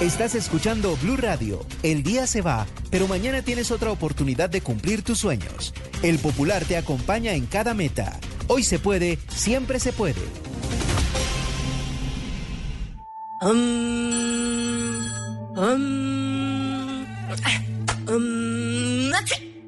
Estás escuchando Blue Radio. El día se va, pero mañana tienes otra oportunidad de cumplir tus sueños. El Popular te acompaña en cada meta. Hoy se puede, siempre se puede.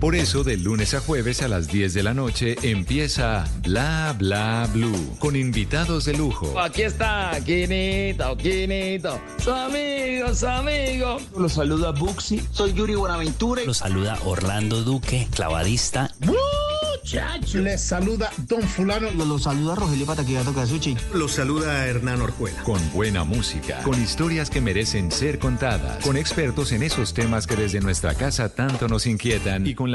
Por eso, de lunes a jueves a las 10 de la noche empieza Bla Bla Blue con invitados de lujo. Aquí está, Quinito, Quinito, su amigo, su amigo. Los saluda Buxi, soy Yuri Buenaventura. Los saluda Orlando Duque, clavadista. Muchacho. Les saluda Don Fulano. Los saluda Rogelio Pataquigato Casuchi. Los saluda Hernán Orjuela. Con buena música, con historias que merecen ser contadas, con expertos en esos temas que desde nuestra casa tanto nos inquietan y con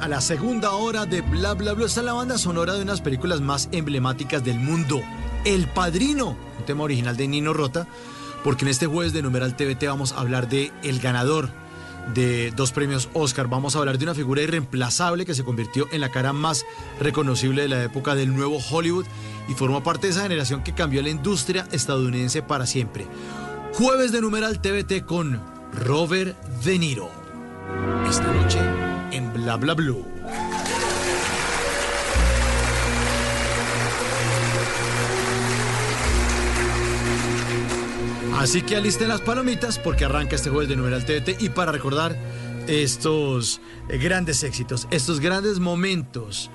A la segunda hora de Bla Bla Bla. Esta es la banda sonora de unas películas más emblemáticas del mundo. El Padrino, un tema original de Nino Rota, porque en este jueves de Numeral TVT vamos a hablar de el ganador de dos premios Oscar. Vamos a hablar de una figura irreemplazable que se convirtió en la cara más reconocible de la época del nuevo Hollywood y formó parte de esa generación que cambió la industria estadounidense para siempre. Jueves de Numeral TVT con Robert De Niro. Esta noche en Bla Bla Blue. Así que alisten las palomitas porque arranca este jueves de Numeral TVT y para recordar estos grandes éxitos, estos grandes momentos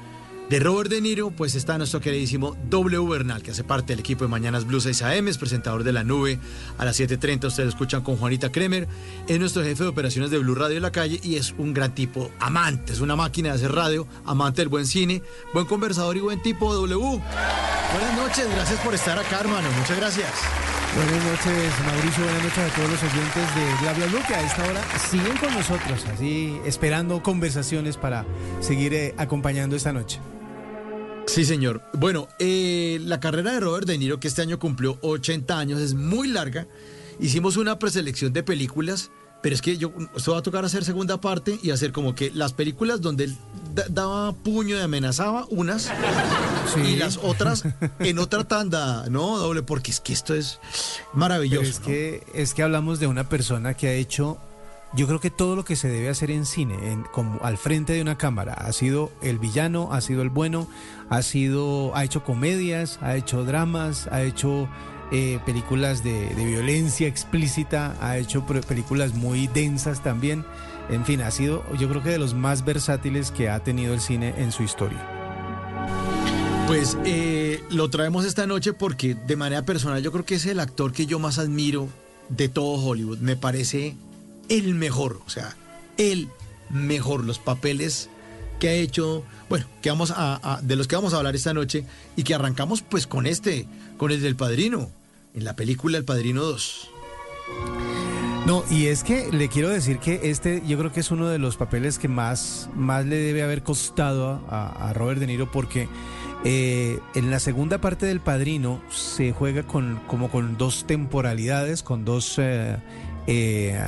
de Robert De Niro, pues está nuestro queridísimo W Bernal, que hace parte del equipo de Mañanas Blue 6 AM, es presentador de La Nube a las 7.30, ustedes lo escuchan con Juanita Kremer, es nuestro jefe de operaciones de Blue Radio en la calle y es un gran tipo, amante, es una máquina de hacer radio, amante del buen cine, buen conversador y buen tipo W. Buenas noches, gracias por estar acá, hermano, muchas gracias. Buenas noches, Mauricio. Buenas noches a todos los oyentes de Bla Blue que a esta hora siguen con nosotros, así esperando conversaciones para seguir eh, acompañando esta noche. Sí, señor. Bueno, eh, la carrera de Robert De Niro, que este año cumplió 80 años, es muy larga. Hicimos una preselección de películas, pero es que yo, esto va a tocar hacer segunda parte y hacer como que las películas donde él da- daba puño y amenazaba, unas, y las otras en otra tanda, ¿no? Doble, porque es que esto es maravilloso. Pero es ¿no? que es que hablamos de una persona que ha hecho yo creo que todo lo que se debe hacer en cine, como al frente de una cámara, ha sido el villano, ha sido el bueno, ha sido, ha hecho comedias, ha hecho dramas, ha hecho eh, películas de, violencia explícita, ha hecho películas muy densas también. En fin, ha sido, yo creo que de los más versátiles que ha tenido el cine en su historia. Pues eh, lo traemos esta noche porque de manera personal yo creo que es el actor que yo más admiro de todo Hollywood. Me parece el mejor, o sea, el mejor. Los papeles que ha hecho, bueno, que vamos a, de los que vamos a hablar esta noche y que arrancamos pues con este, con el del Padrino, en la película El Padrino 2. No, y es que le quiero decir que este yo creo que es uno de los papeles que más, más le debe haber costado a, a Robert De Niro porque eh, en la segunda parte del Padrino se juega con, como con dos temporalidades, con dos eh, eh,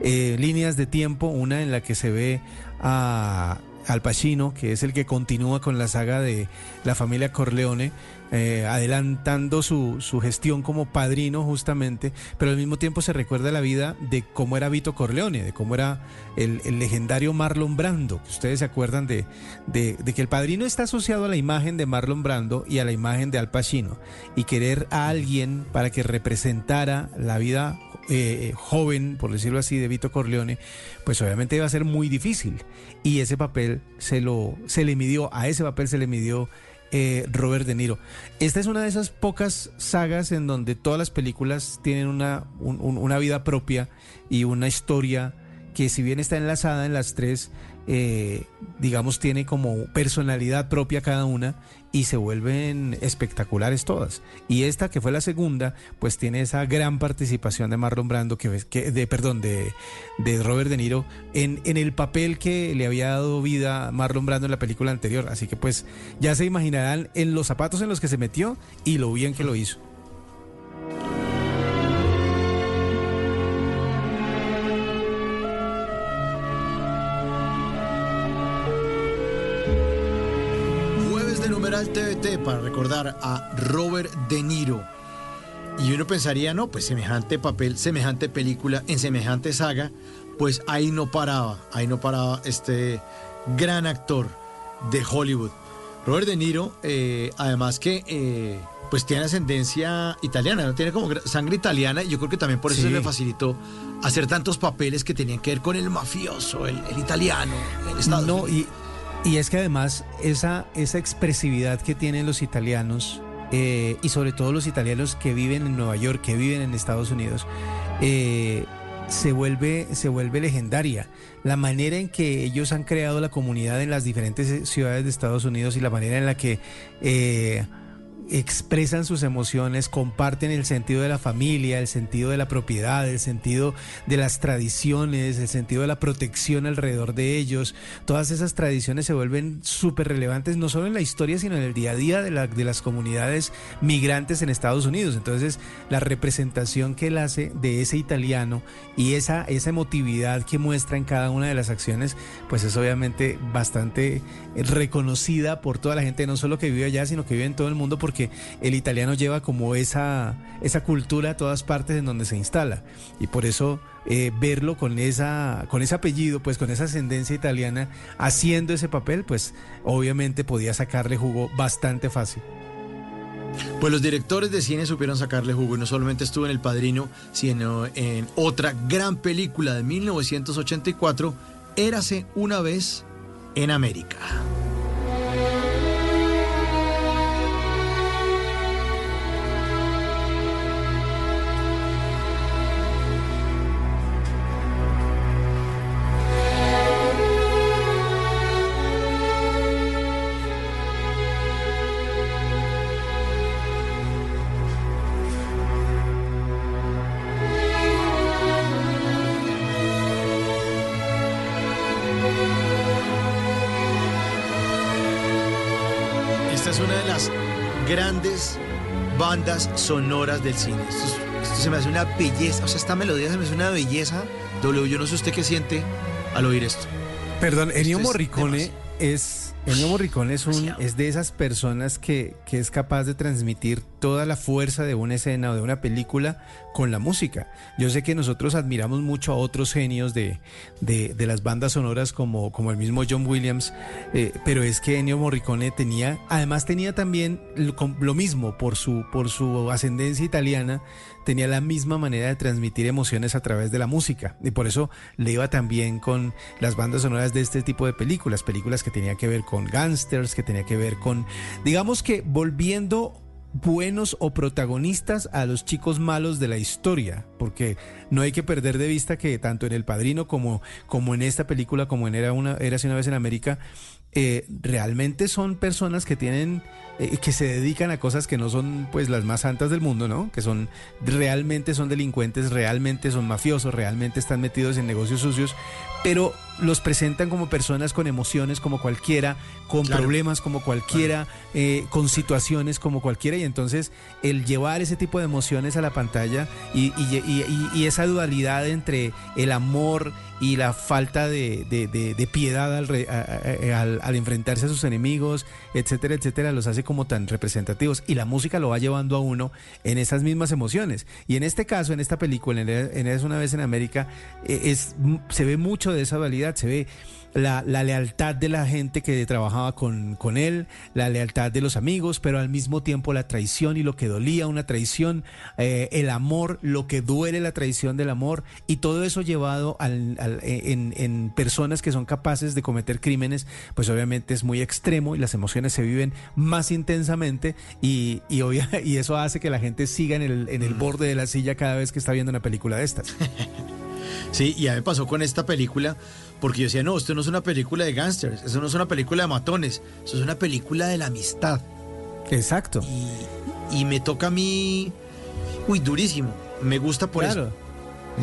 eh, líneas de tiempo, una en la que se ve a Al Pacino, que es el que continúa con la saga de la familia Corleone, eh, adelantando su, su, gestión como padrino justamente, pero al mismo tiempo se recuerda la vida de cómo era Vito Corleone, de cómo era el, el legendario Marlon Brando. Ustedes se acuerdan de, de, de, que el padrino está asociado a la imagen de Marlon Brando y a la imagen de Al Pacino, y querer a alguien para que representara la vida eh, joven, por decirlo así, de Vito Corleone, pues obviamente iba a ser muy difícil. Y ese papel se, lo, se le midió, a ese papel se le midió eh, Robert De Niro. Esta es una de esas pocas sagas en donde todas las películas tienen una, un, una vida propia y una historia que si bien está enlazada en las tres, eh, digamos, tiene como personalidad propia cada una y se vuelven espectaculares todas. Y esta, que fue la segunda, pues tiene esa gran participación de Marlon Brando, que, de, perdón, de, de Robert De Niro, en, en el papel que le había dado vida Marlon Brando en la película anterior. Así que pues ya se imaginarán en los zapatos en los que se metió y lo bien que lo hizo. TVT para recordar a Robert De Niro. Y uno pensaría, no, pues semejante papel, semejante película, en semejante saga, pues ahí no paraba, ahí no paraba este gran actor de Hollywood. Robert De Niro, eh, además que eh, pues tiene ascendencia italiana, ¿no? tiene como sangre italiana y yo creo que también por eso sí. se le facilitó hacer tantos papeles que tenían que ver con el mafioso, el, el italiano, el Estados no, Unidos. Y... Y es que además esa, esa expresividad que tienen los italianos, eh, y sobre todo los italianos que viven en Nueva York, que viven en Estados Unidos, eh, se, vuelve, se vuelve legendaria. La manera en que ellos han creado la comunidad en las diferentes ciudades de Estados Unidos y la manera en la que... Eh, expresan sus emociones, comparten el sentido de la familia, el sentido de la propiedad, el sentido de las tradiciones, el sentido de la protección alrededor de ellos. Todas esas tradiciones se vuelven súper relevantes, no solo en la historia, sino en el día a día de, de, las comunidades migrantes en Estados Unidos. Entonces, la representación que él hace de ese italiano y esa, esa emotividad que muestra en cada una de las acciones, pues es obviamente bastante reconocida por toda la gente, no solo que vive allá, sino que vive en todo el mundo, porque el italiano lleva como esa, esa cultura a todas partes en donde se instala. Y por eso eh, verlo con, esa, con ese apellido, pues con esa ascendencia italiana, haciendo ese papel, pues obviamente podía sacarle jugo bastante fácil. Pues los directores de cine supieron sacarle jugo y no solamente estuvo en El Padrino, sino en otra gran película de 1984, Érase una vez en América. Sonoras del cine. Esto, esto, se me hace una belleza, o sea, esta melodía se me hace una belleza. W, yo no sé usted qué siente al oír esto. Perdón, Ennio Morricone es, Ennio Morricone es, un, es de esas personas que, que es capaz de transmitir toda la fuerza de una escena o de una película con la música. Yo sé que nosotros admiramos mucho a otros genios de, de, de las bandas sonoras como, como el mismo John Williams, eh, pero es que Ennio Morricone tenía, además tenía también lo, lo mismo por su, por su ascendencia italiana, tenía la misma manera de transmitir emociones a través de la música. Y por eso le iba también con las bandas sonoras de este tipo de películas, películas que tenía que ver con gangsters, que tenía que ver con, digamos que volviendo buenos o protagonistas a los chicos malos de la historia, porque no hay que perder de vista que tanto en El Padrino como, como en esta película, como en Era una, Érase una vez en América, eh, realmente son personas que tienen, eh, que se dedican a cosas que no son pues las más santas del mundo, ¿no? Que son, realmente son delincuentes, realmente son mafiosos, realmente están metidos en negocios sucios, pero los presentan como personas con emociones como cualquiera, con claro. problemas como cualquiera, claro. eh, con situaciones como cualquiera, y entonces el llevar ese tipo de emociones a la pantalla y, y, y, y esa dualidad entre el amor y la falta de, de- de- de piedad al, re- a- a- al- al enfrentarse a sus enemigos, etcétera, etcétera, los hace como tan representativos. Y la música lo va llevando a uno en esas mismas emociones. Y en este caso, en esta película, en, en Es una vez en América, eh, es, se ve mucho de esa dualidad, se ve la, la lealtad de la gente que trabajaba con, con él, la lealtad de los amigos, pero al mismo tiempo la traición y lo que dolía una traición, eh, el amor, lo que duele la traición del amor, y todo eso llevado al, al- en, en personas que son capaces de cometer crímenes, pues obviamente es muy extremo y las emociones se viven más intensamente y, y, obvia- y eso hace que la gente siga en el, en el borde de la silla cada vez que está viendo una película de estas. Sí, y a mí me pasó con esta película, porque yo decía, no, esto no es una película de gángsters, esto no es una película de matones, esto es una película de la amistad. Exacto. Y, y me toca a mí, uy, durísimo, me gusta por Claro. eso.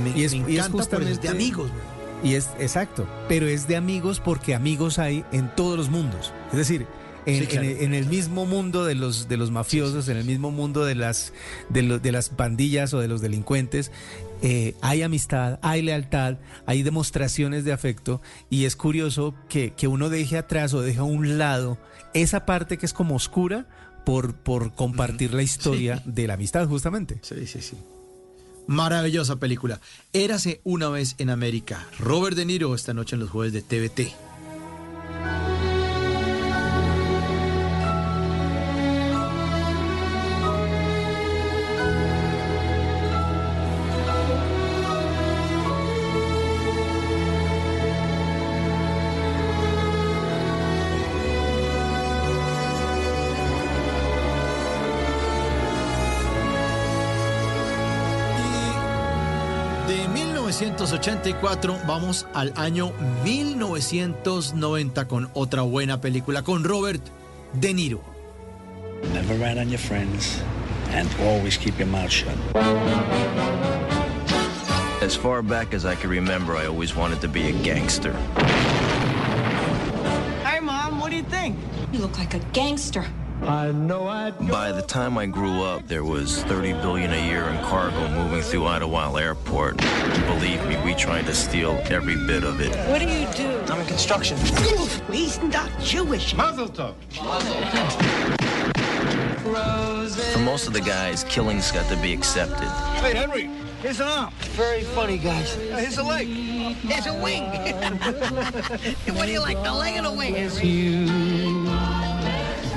Me, Y es- me y es encanta por eso, es de justamente- amigos. Y es exacto, pero es de amigos porque amigos hay en todos los mundos. Es decir, en, Sí, claro. en el- en el mismo mundo de los de los mafiosos, en el mismo mundo de las de, lo- de las pandillas o de los delincuentes, eh, hay amistad, hay lealtad, hay demostraciones de afecto y es curioso que, que uno deje atrás o deje a un lado esa parte que es como oscura por, por compartir la historia de la amistad justamente. Sí, sí, sí. Maravillosa película. Érase una vez en América. Robert De Niro esta noche en los jueves de TVT. 1984 vamos al año 1990 con otra buena película con Robert De Niro. Never rat on your friends and always keep your mouth shut. As far back as I can remember, I always wanted to be a gangster. Hey, Mom, what do you think? You look like a gangster. I know I By the time I grew up, there was 30 billion a year in cargo moving through Idlewild Airport. Believe me, we tried to steal every bit of it. What do you do? I'm in construction. He's not Jewish. Mazel tov. For most of the guys, killings got to be accepted. Hey, Henry, here's an arm. Very funny, guys. Here's a leg. Here's a wing. what do you like, the leg or the wing?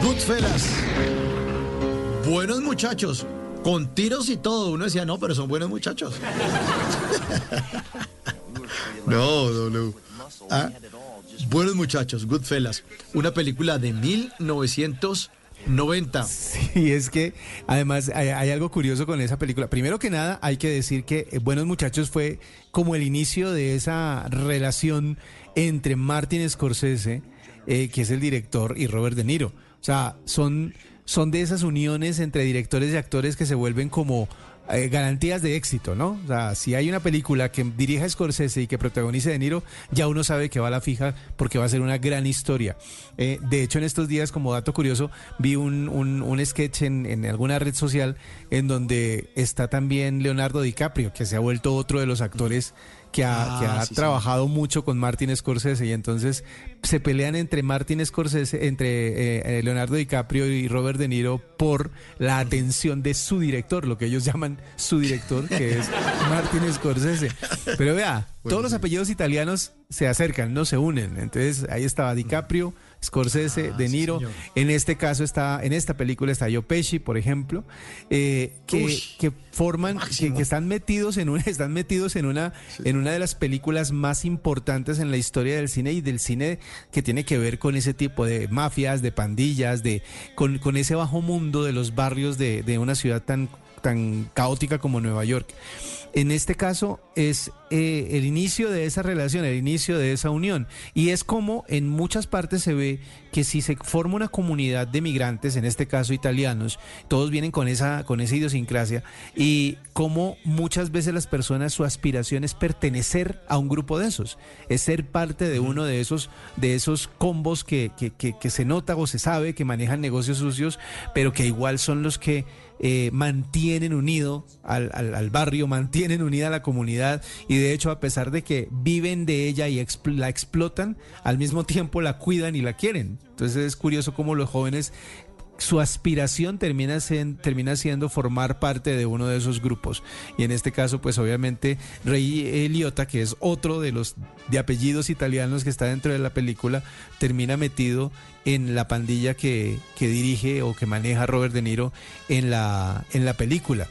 Goodfellas. Buenos muchachos. Con tiros y todo. Uno decía, no, pero son buenos muchachos. no, no, no. Ah, buenos muchachos, Goodfellas. Una película de 1990. Y es que además hay, hay algo curioso con esa película. Primero que nada, hay que decir que eh, Buenos Muchachos fue como el inicio de esa relación entre Martin Scorsese, eh, que es el director, y Robert De Niro. O sea, son, son de esas uniones entre directores y actores que se vuelven como eh, garantías de éxito, ¿no? O sea, si hay una película que dirija Scorsese y que protagonice De Niro, ya uno sabe que va a la fija porque va a ser una gran historia. Eh, de hecho, en estos días, como dato curioso, vi un, un, un sketch en, en alguna red social en donde está también Leonardo DiCaprio, que se ha vuelto otro de los actores que ha, Ah, que ha sí, sí. trabajado mucho con Martin Scorsese y entonces se pelean entre Martin Scorsese, entre eh, eh, Leonardo DiCaprio y Robert De Niro por la atención de su director, lo que ellos llaman su director, que es Martin Scorsese. Pero vea, todos los apellidos italianos se acercan, no se unen. Entonces ahí estaba DiCaprio, Scorsese, De Niro. en este caso está, en esta película está Joe Pesci, por ejemplo, eh, que, Uy, que forman, que, que están metidos en una, están metidos en una, en una de las películas más importantes en la historia del cine y del cine que tiene que ver con ese tipo de mafias, de pandillas, de, con, con ese bajo mundo de los barrios de, de una ciudad tan, tan caótica como Nueva York. En este caso es eh, el inicio de esa relación, el inicio de esa unión. Y es como en muchas partes se ve que si se forma una comunidad de migrantes, en este caso italianos, todos vienen con esa, con esa idiosincrasia, y como muchas veces las personas su aspiración es pertenecer a un grupo de esos, es ser parte de uno de esos, de esos combos que, que, que, que se nota o se sabe que manejan negocios sucios, pero que igual son los que eh, mantienen unido al, al, al barrio, mantienen unida a la comunidad y de hecho a pesar de que viven de ella y la explotan, al mismo tiempo la cuidan y la quieren. Entonces es curioso cómo los jóvenes su aspiración termina, sen- termina siendo formar parte de uno de esos grupos. Y en este caso, pues obviamente Rey Eliota, que es otro de los de apellidos italianos que está dentro de la película, termina metido en la pandilla que, que dirige o que maneja Robert De Niro en la, en la película.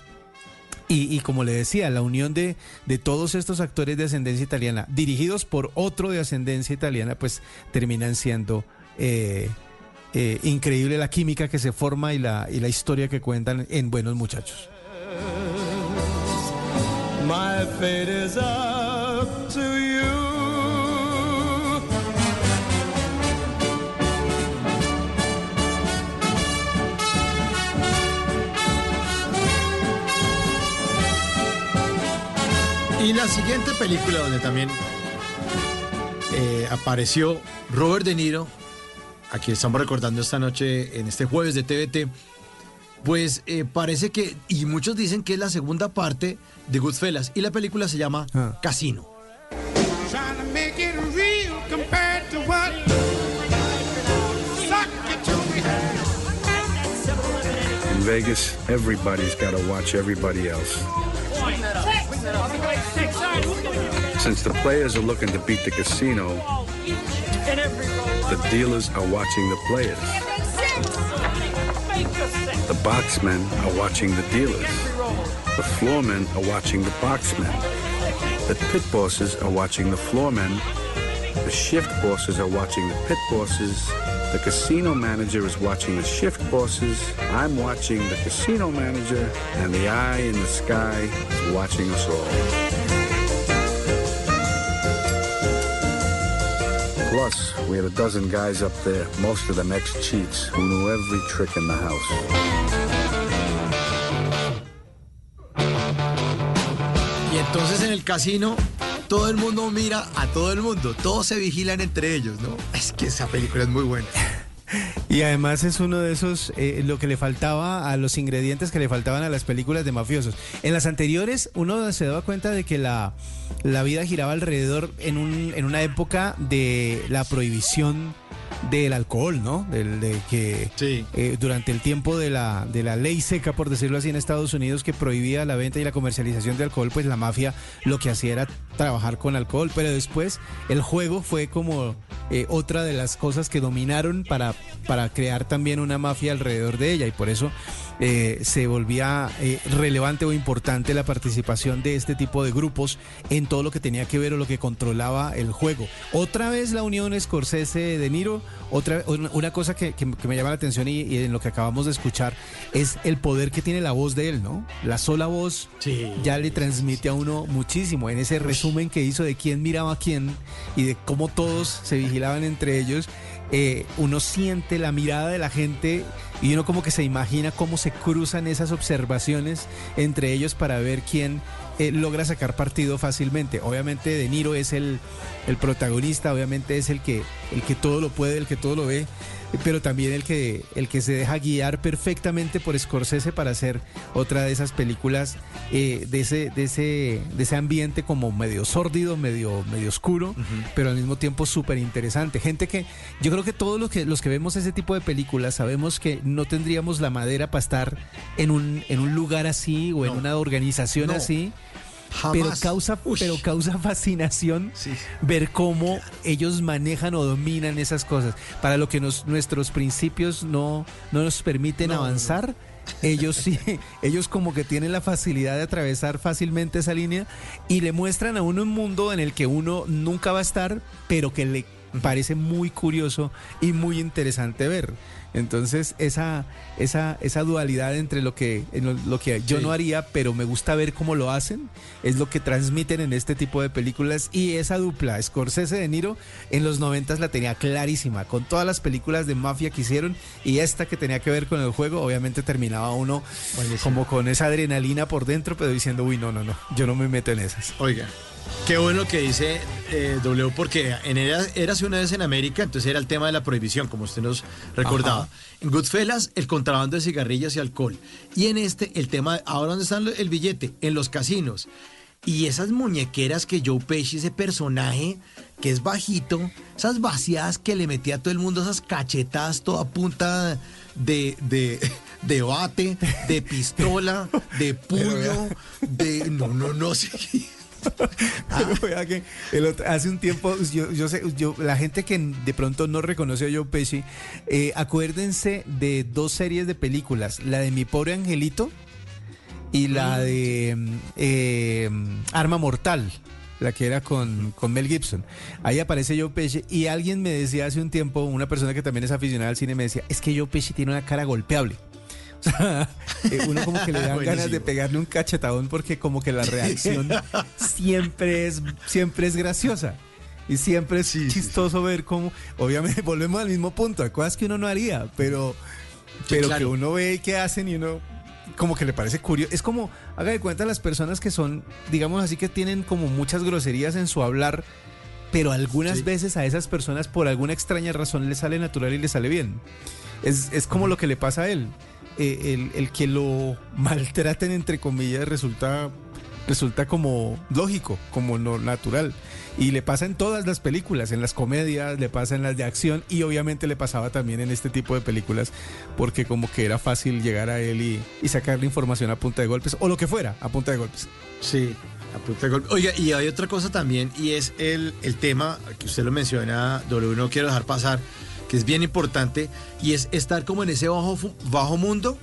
Y, como le decía, la unión de, de todos estos actores de ascendencia italiana, dirigidos por otro de ascendencia italiana, pues terminan siendo eh, eh, increíble la química que se forma y la, y la historia que cuentan en Buenos Muchachos. My fate Y la siguiente película donde también eh, apareció Robert De Niro, a quien estamos recordando esta noche en este jueves de TVT, pues eh, parece que, y muchos dicen que es la segunda parte de Goodfellas, y la película se llama Casino. Trying to make it real compared to what suck it to me. In Vegas, everybody's got to watch everybody else. Since the players are looking to beat the casino, the dealers are watching the players. The boxmen are watching the dealers. The floormen are watching the boxmen. The pit bosses are watching the floormen. The shift bosses are watching the pit bosses. The casino manager is watching the shift bosses. I'm watching the casino manager. And the eye in the sky is watching us all. Plus, we had a dozen guys up there, most of them ex-cheats, who knew every trick in the house. Y entonces en el casino todo el mundo mira a todo el mundo, todos se vigilan entre ellos, ¿no? Es que esa película es muy buena. Y además es uno de esos, eh, lo que le faltaba a los ingredientes que le faltaban a las películas de mafiosos. En las anteriores uno se daba cuenta de que la, la vida giraba alrededor en, un, en una época de la prohibición del alcohol, ¿no? Del, de que eh, durante el tiempo de la, de la ley seca, por decirlo así, en Estados Unidos, que prohibía la venta y la comercialización de alcohol, pues la mafia lo que hacía era trabajar con alcohol. Pero después el juego fue como eh, otra de las cosas que dominaron para, para crear también una mafia alrededor de ella y por eso eh, se volvía eh, relevante o importante la participación de este tipo de grupos en todo lo que tenía que ver o lo que controlaba el juego. Otra vez la unión Scorsese-De Niro, otra, una, cosa que, que- que me llama la atención y, y en lo que acabamos de escuchar es el poder que tiene la voz de él, ¿no? La sola voz ya le transmite a uno muchísimo en ese resumen que hizo de quién miraba a quién y de cómo todos se vigilaban entre ellos. Eh, uno siente la mirada de la gente y uno como que se imagina cómo se cruzan esas observaciones entre ellos para ver quién eh, logra sacar partido fácilmente. Obviamente De Niro es el, el protagonista, obviamente es el que, el que todo lo puede, el que todo lo ve, pero también el que, el que se deja guiar perfectamente por Scorsese para hacer otra de esas películas eh, de, ese, de, ese, de ese ambiente como medio sórdido, medio, medio oscuro, pero al mismo tiempo súper interesante. Gente que yo creo que todos los que, los que vemos ese tipo de películas sabemos que no tendríamos la madera para estar en un, en un lugar así o en una organización No. así. Jamás. Pero causa, pero causa fascinación ver cómo ellos manejan o dominan esas cosas. Para lo que nos, nuestros principios no, no nos permiten avanzar, ellos sí, ellos como que tienen la facilidad de atravesar fácilmente esa línea y le muestran a uno un mundo en el que uno nunca va a estar, pero que le parece muy curioso y muy interesante ver. Entonces, esa, esa, esa dualidad entre lo que, en lo, lo que yo Sí. no haría, pero me gusta ver cómo lo hacen, es lo que transmiten en este tipo de películas. Y esa dupla, Scorsese de Niro, en los noventas la tenía clarísima, con todas las películas de mafia que hicieron, y esta que tenía que ver con el juego, obviamente terminaba uno como con esa adrenalina por dentro, pero diciendo, uy, no, no, no, yo no me meto en esas. Oiga. Qué bueno que dice eh, W, porque en era, Érase una vez en América, entonces era el tema de la prohibición, como usted nos recordaba. Ajá. En Goodfellas, el contrabando de cigarrillas y alcohol. Y en este, el tema, ahora dónde está el billete, en los casinos. Y esas muñequeras que Joe Pesci, ese personaje que es bajito, esas vaciadas que le metía a todo el mundo, esas cachetadas toda punta de, de, de bate, de pistola, de puño, de... No, no, no, sí. Pero vea que el otro- hace un tiempo, yo, yo sé, yo, la gente que de pronto no reconoció a Joe Pesci, eh, acuérdense de dos series de películas, la de Mi Pobre Angelito y la de mm, eh, Arma Mortal. La que era con, con Mel Gibson. Ahí aparece Joe Pesci y alguien me decía hace un tiempo, una persona que también es aficionada al cine, me decía, es que Joe Pesci tiene una cara golpeable. Eh, uno como que le dan ganas de pegarle un cachetadón porque como que la reacción siempre es, siempre es graciosa. Y siempre es chistoso ver cómo, obviamente volvemos al mismo punto, hay cosas que uno no haría, pero, pero claro. que uno ve que hacen y uno como que le parece curioso. Es como, haga de cuenta las personas que son, digamos así, que tienen como muchas groserías en su hablar, pero algunas veces a esas personas por alguna extraña razón les sale natural y les sale bien. Es, es como lo que le pasa a él. Eh, el, el que lo maltraten, entre comillas, resulta, resulta como lógico, como no natural. Y le pasa en todas las películas, en las comedias, le pasa en las de acción y obviamente le pasaba también en este tipo de películas porque como que era fácil llegar a él y, y sacarle información a punta de golpes o lo que fuera a punta de golpes. Sí, a punta de golpe. Oiga, y hay otra cosa también, y es el, el tema que usted lo menciona, W, no quiero dejar pasar, es bien importante, y es estar como en ese bajo, bajo mundo,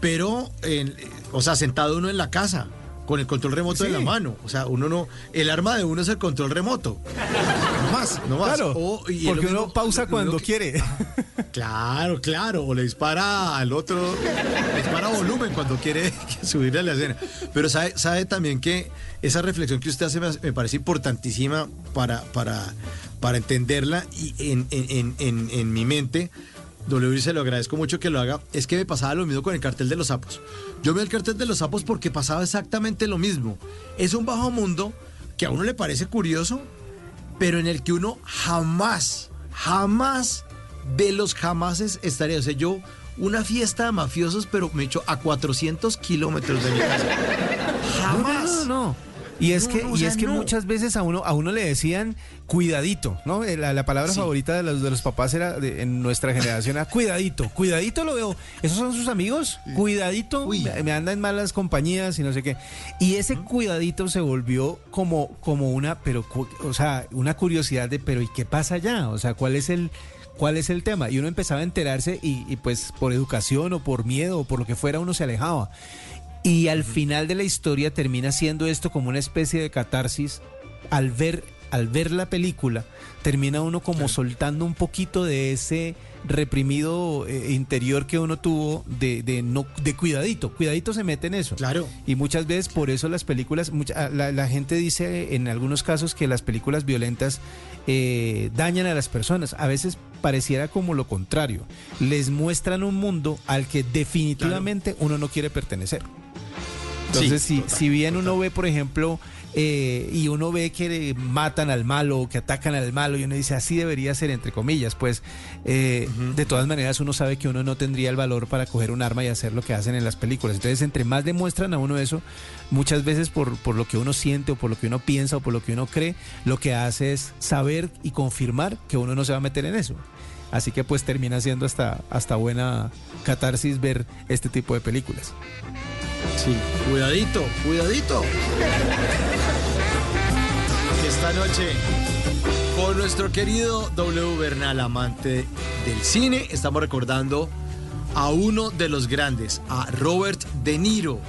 pero, en- o sea, sentado uno en la casa, con el control remoto en Sí. la mano. O sea, uno no. El arma de uno es el control remoto. No más, no más. Claro, O- y porque uno pausa lo cuando que- quiere. Claro, claro. O le dispara al otro, le dispara volumen cuando quiere subirle a la escena. Pero sabe, sabe también que esa reflexión que usted hace me, me parece importantísima para, para, para entenderla y en, en, en, en- en mi mente. W se lo agradezco mucho que lo haga. Es que me pasaba lo mismo con el cartel de los sapos. Yo veo el cartel de los sapos porque pasaba exactamente lo mismo. Es un bajo mundo que a uno le parece curioso, pero en el que uno jamás, jamás de los jamases estaría. O sea, yo, una fiesta de mafiosos, pero me echo a 400 kilómetros de mi casa. Jamás. No, no, no. Y es que, no, y sea, es que no. muchas veces a uno, a uno le decían cuidadito, ¿no? Eh, La, la palabra Sí. favorita de los, de los papás era de- en nuestra generación era cuidadito, cuidadito lo veo. ¿Esos son sus amigos? Cuidadito, me, me anda en malas compañías y no sé qué. Y ese cuidadito se volvió como, como una, pero, o sea, una curiosidad de, pero ¿y qué pasa allá? O sea, ¿cuál es el, cuál es el tema? Y uno empezaba a enterarse y, y pues por educación o por miedo o por lo que fuera uno se alejaba. Y al final de la historia termina siendo esto como una especie de catarsis. Al ver, al ver la película, termina uno como soltando un poquito de ese reprimido eh, interior que uno tuvo de, de no de cuidadito. Cuidadito se mete en eso. Claro. Y muchas veces por eso las películas, mucha- la, la gente dice en algunos casos que las películas violentas eh, dañan a las personas. A veces pareciera como lo contrario. Les muestran un mundo al que definitivamente uno no quiere pertenecer. Entonces, Sí, si, si bien uno ve, por ejemplo, eh, y uno ve que matan al malo, que atacan al malo, y uno dice, así debería ser, entre comillas, pues eh, de todas maneras uno sabe que uno no tendría el valor para coger un arma y hacer lo que hacen en las películas. Entonces, entre más demuestran a uno eso, muchas veces por, por lo que uno siente o por lo que uno piensa o por lo que uno cree, lo que hace es saber y confirmar que uno no se va a meter en eso. Así que pues termina siendo hasta, hasta buena catarsis ver este tipo de películas. Sí, cuidadito, cuidadito. Esta noche, con nuestro querido W Bernal, amante del cine, estamos recordando a uno de los grandes, a Robert De Niro.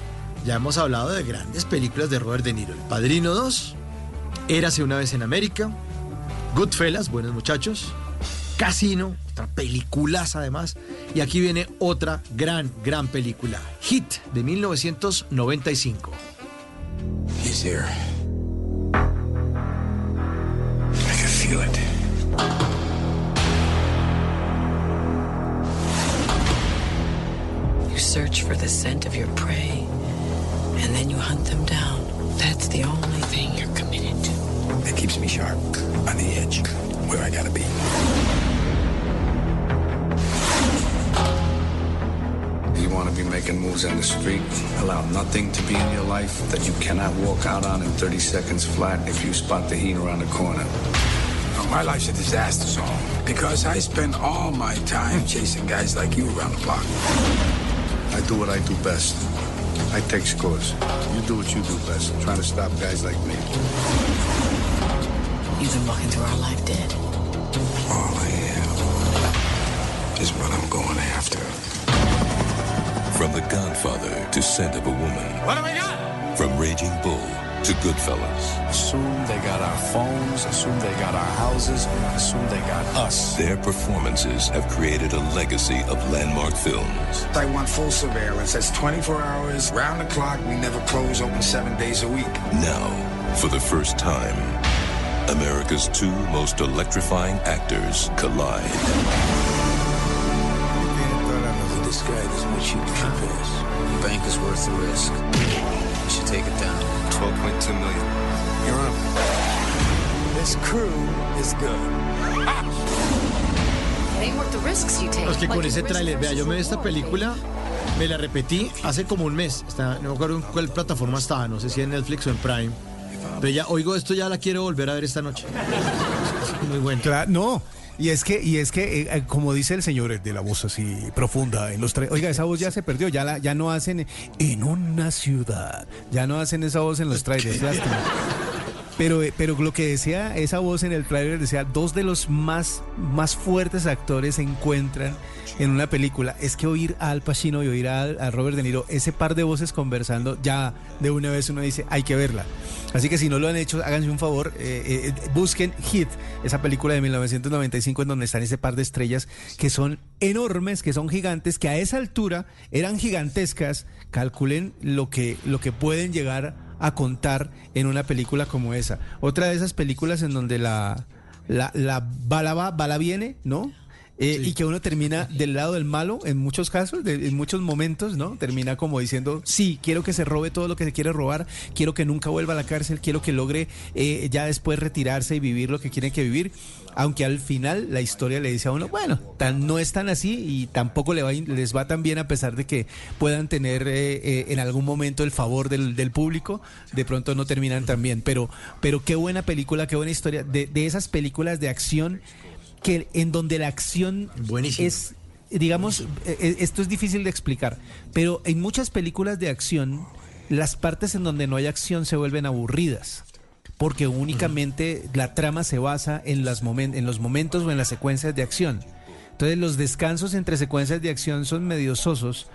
Ya hemos hablado de grandes películas de Robert De Niro. El Padrino 2, Érase una vez en América, Goodfellas, buenos muchachos, Casino, otra peliculaza además. Y aquí viene otra gran, gran película, Hit, de 1995. He's here. I can feel it. You search for the scent of your prey, and then you hunt them down. That's the only thing you're committed to. It keeps me sharp, on the edge, where I gotta be. You want to be making moves on the street. Allow nothing to be in your life that you cannot walk out on in 30 seconds flat if you spot the heat around the corner. Oh, my life's a disaster zone because I spend all my time chasing guys like you around the block. I do what I do best. I take scores. You do what you do best, trying to stop guys like me. You've been walking through our life dead. All I am is what I'm going after. From The Godfather to Scent of a Woman. What do we got? From Raging Bull to Goodfellas. Assume they got our phones, assume they got our houses, assume they got us. Their performances have created a legacy of landmark films. I want full surveillance. That's 24 hours, round the clock. We never close, open seven days a week. Now, for the first time, America's two most electrifying actors collide. This guy doesn't want you to keep this. The bank is worth the risk. We should take it down. 12.2 million. You're. This crew is good. Es que con ese tráiler, vea, yo me vi esta película, me la repetí hace como un mes. Está, no me acuerdo en cuál plataforma estaba, no sé si en Netflix o en Prime. Pero ya oigo esto, ya la quiero volver a ver esta noche. Muy bueno. Claro, no. Y es que, y es que, eh, como dice el señor, de la voz así profunda en los tra- Oiga, esa voz ya se perdió, ya la, ya no hacen en una ciudad, ya no hacen esa voz en los trailers, lástima. Pero, eh, pero lo que decía esa voz en el trailer decía, dos de los más, más fuertes actores se encuentran en una película. Es que oír a Al Pacino y oír a, a Robert De Niro, ese par de voces conversando, ya de una vez uno dice, hay que verla. Así que si no lo han hecho, háganse un favor, eh, eh, busquen Hit, esa película de 1995 en donde están ese par de estrellas que son enormes, que son gigantes, que a esa altura eran gigantescas. Calculen lo que, lo que pueden llegar a contar en una película como esa. Otra de esas películas en donde la, la, la bala va, bala viene, ¿no? Eh, Y que uno termina del lado del malo en muchos casos, de- en muchos momentos, ¿no? Termina como diciendo, sí, quiero que se robe todo lo que se quiere robar, quiero que nunca vuelva a la cárcel, quiero que logre eh, ya después retirarse y vivir lo que tiene que vivir. Aunque al final la historia le dice a uno, bueno, tan, no es tan así y tampoco le va, les va tan bien a pesar de que puedan tener eh, eh, en algún momento el favor del, del público, de pronto no terminan tan bien. Pero, pero qué buena película, qué buena historia. De, de esas películas de acción que en donde la acción es, digamos, eh, eh, esto es difícil de explicar, pero en muchas películas de acción, las partes en donde no hay acción se vuelven aburridas. Porque únicamente la trama se basa en, las momen- en los momentos o en las secuencias de acción. Entonces los descansos entre secuencias de acción son medio sosos,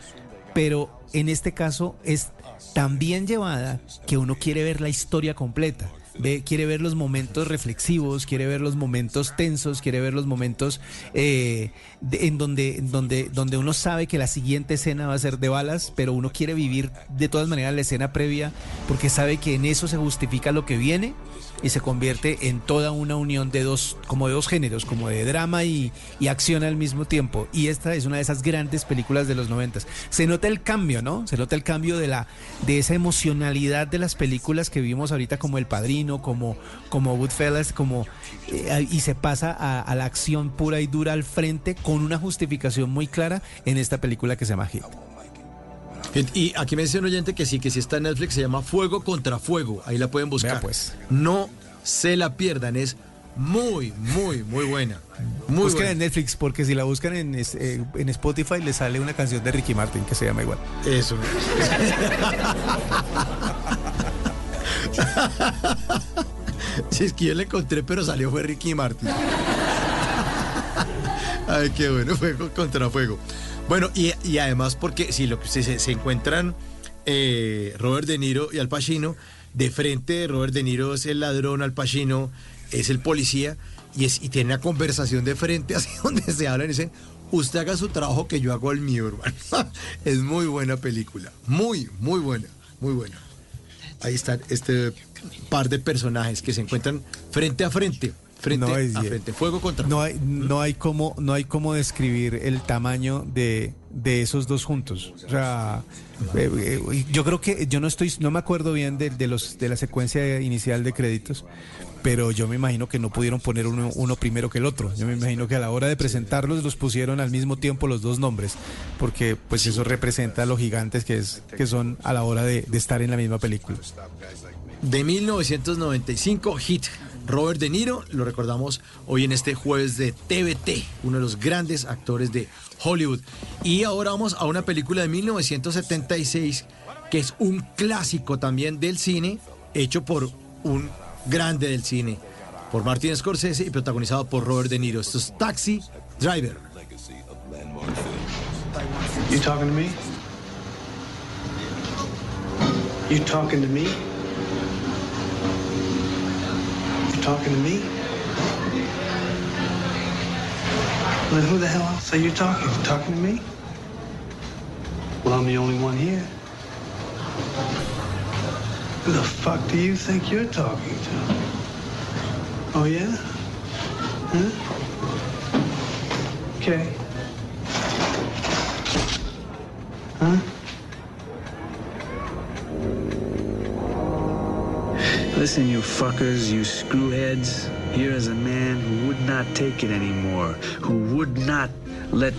pero en este caso es tan bien llevada que uno quiere ver la historia completa. Ve, quiere ver los momentos reflexivos, quiere ver los momentos tensos, quiere ver los momentos eh, de- en donde, donde, donde uno sabe que la siguiente escena va a ser de balas, pero uno quiere vivir de todas maneras la escena previa porque sabe que en eso se justifica lo que viene y se convierte en toda una unión de dos, como de dos géneros, como de drama y, y acción al mismo tiempo. Y esta es una de esas grandes películas de los noventas. Se nota el cambio, ¿no? Se nota el cambio de la, de esa emocionalidad de las películas que vimos ahorita como El Padrino, como, como como eh, y se pasa a, a la acción pura y dura al frente con una justificación muy clara en esta película que se llama Hit. Y aquí me dice un oyente que sí, que sí está en Netflix, se llama Fuego contra Fuego. Ahí la pueden buscar. Vea, pues. No se la pierdan, es muy, muy, muy buena. Muy Busquen buena. en Netflix porque si la buscan en, eh, en Spotify le sale una canción de Ricky Martin que se llama igual. Eso. Si es que yo la encontré, pero salió fue Ricky Martin. Ay, qué bueno, fuego contra fuego. Bueno, y, y además porque si lo que se, se- encuentran eh, Robert De Niro y Al Pacino, de frente Robert De Niro es el ladrón, Al Pacino es el policía, y, es, y tiene una conversación de frente así donde se hablan y dicen, usted haga su trabajo que yo hago el mío, hermano. es muy buena película, muy, muy buena, muy buena. Ahí están este par de personajes que se encuentran frente a frente, frente No, es a frente, fuego contra No hay, no hay cómo, no hay cómo describir el tamaño de, de esos dos juntos. O sea, eh, eh, yo creo que yo no estoy, no me acuerdo bien de, de los de la secuencia inicial de créditos, pero yo me imagino que no pudieron poner uno, uno primero que el otro. Yo me imagino que a la hora de presentarlos los pusieron al mismo tiempo los dos nombres, porque pues eso representa lo gigantes que, es, que son a la hora de, de estar en la misma película. De 1995, hit Robert De Niro, lo recordamos hoy en este jueves de TVT, uno de los grandes actores de Hollywood. Y ahora vamos a una película de 1976 que es un clásico también del cine, hecho por un grande del cine, por Martin Scorsese y protagonizado por Robert De Niro. Esto es Taxi Driver. You talking to me? You talking to me? Talking to me? Then who the hell else are you talking to? Talking to me? Well, I'm the only one here. Who the fuck do you think you're talking to? Oh, yeah? Huh? Okay. Huh? Listen, you fuckers, you screwheads. Here is a man who would not take it anymore. Who would not let.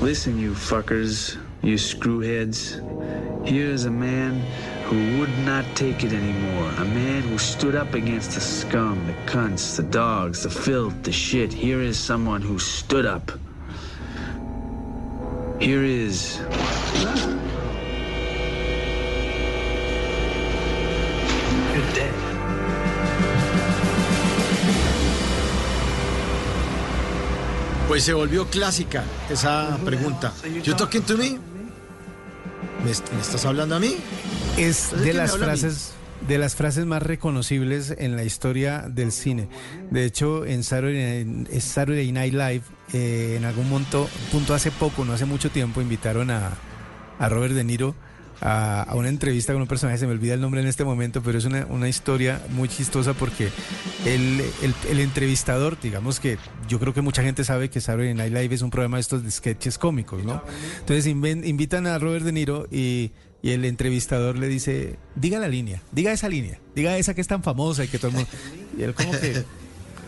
Listen, you fuckers, you screwheads. Here is a man who would not take it anymore. A man who stood up against the scum, the cunts, the dogs, the filth, the shit. Here is someone who stood up. Here is. Pues se volvió clásica esa pregunta. ¿You talking to me? ¿Me, me estás hablando a mí? Es ¿De de las frases de las frases más reconocibles en la historia del cine. De hecho, en Saturday, en Saturday Night Live, eh, en algún monto, punto hace poco, no hace mucho tiempo, invitaron a, a Robert De Niro a, una entrevista con un personaje, se me olvida el nombre en este momento, pero es una, una historia muy chistosa porque el, el, entrevistador, digamos que yo creo que mucha gente sabe que Saturday Night Live es un programa de estos sketches cómicos, ¿no? Entonces invitan a Robert De Niro y, y el entrevistador le dice, diga la línea, diga esa línea, diga esa que es tan famosa y que todo el mundo... Y él como que...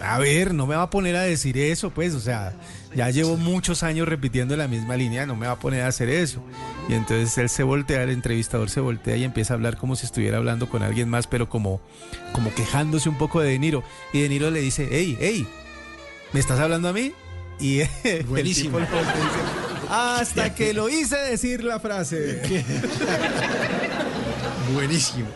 A ver, no me va a poner a decir eso, pues, o sea, ya llevo muchos años repitiendo la misma línea, no me va a poner a hacer eso. Y entonces él se voltea, el entrevistador se voltea y empieza a hablar como si estuviera hablando con alguien más, pero como, como quejándose un poco de De Niro. Y De Niro le dice, hey, hey, ¿me estás hablando a mí? Y el Buenísimo. tipo le dice, hasta que lo hice decir la frase. Buenísimo.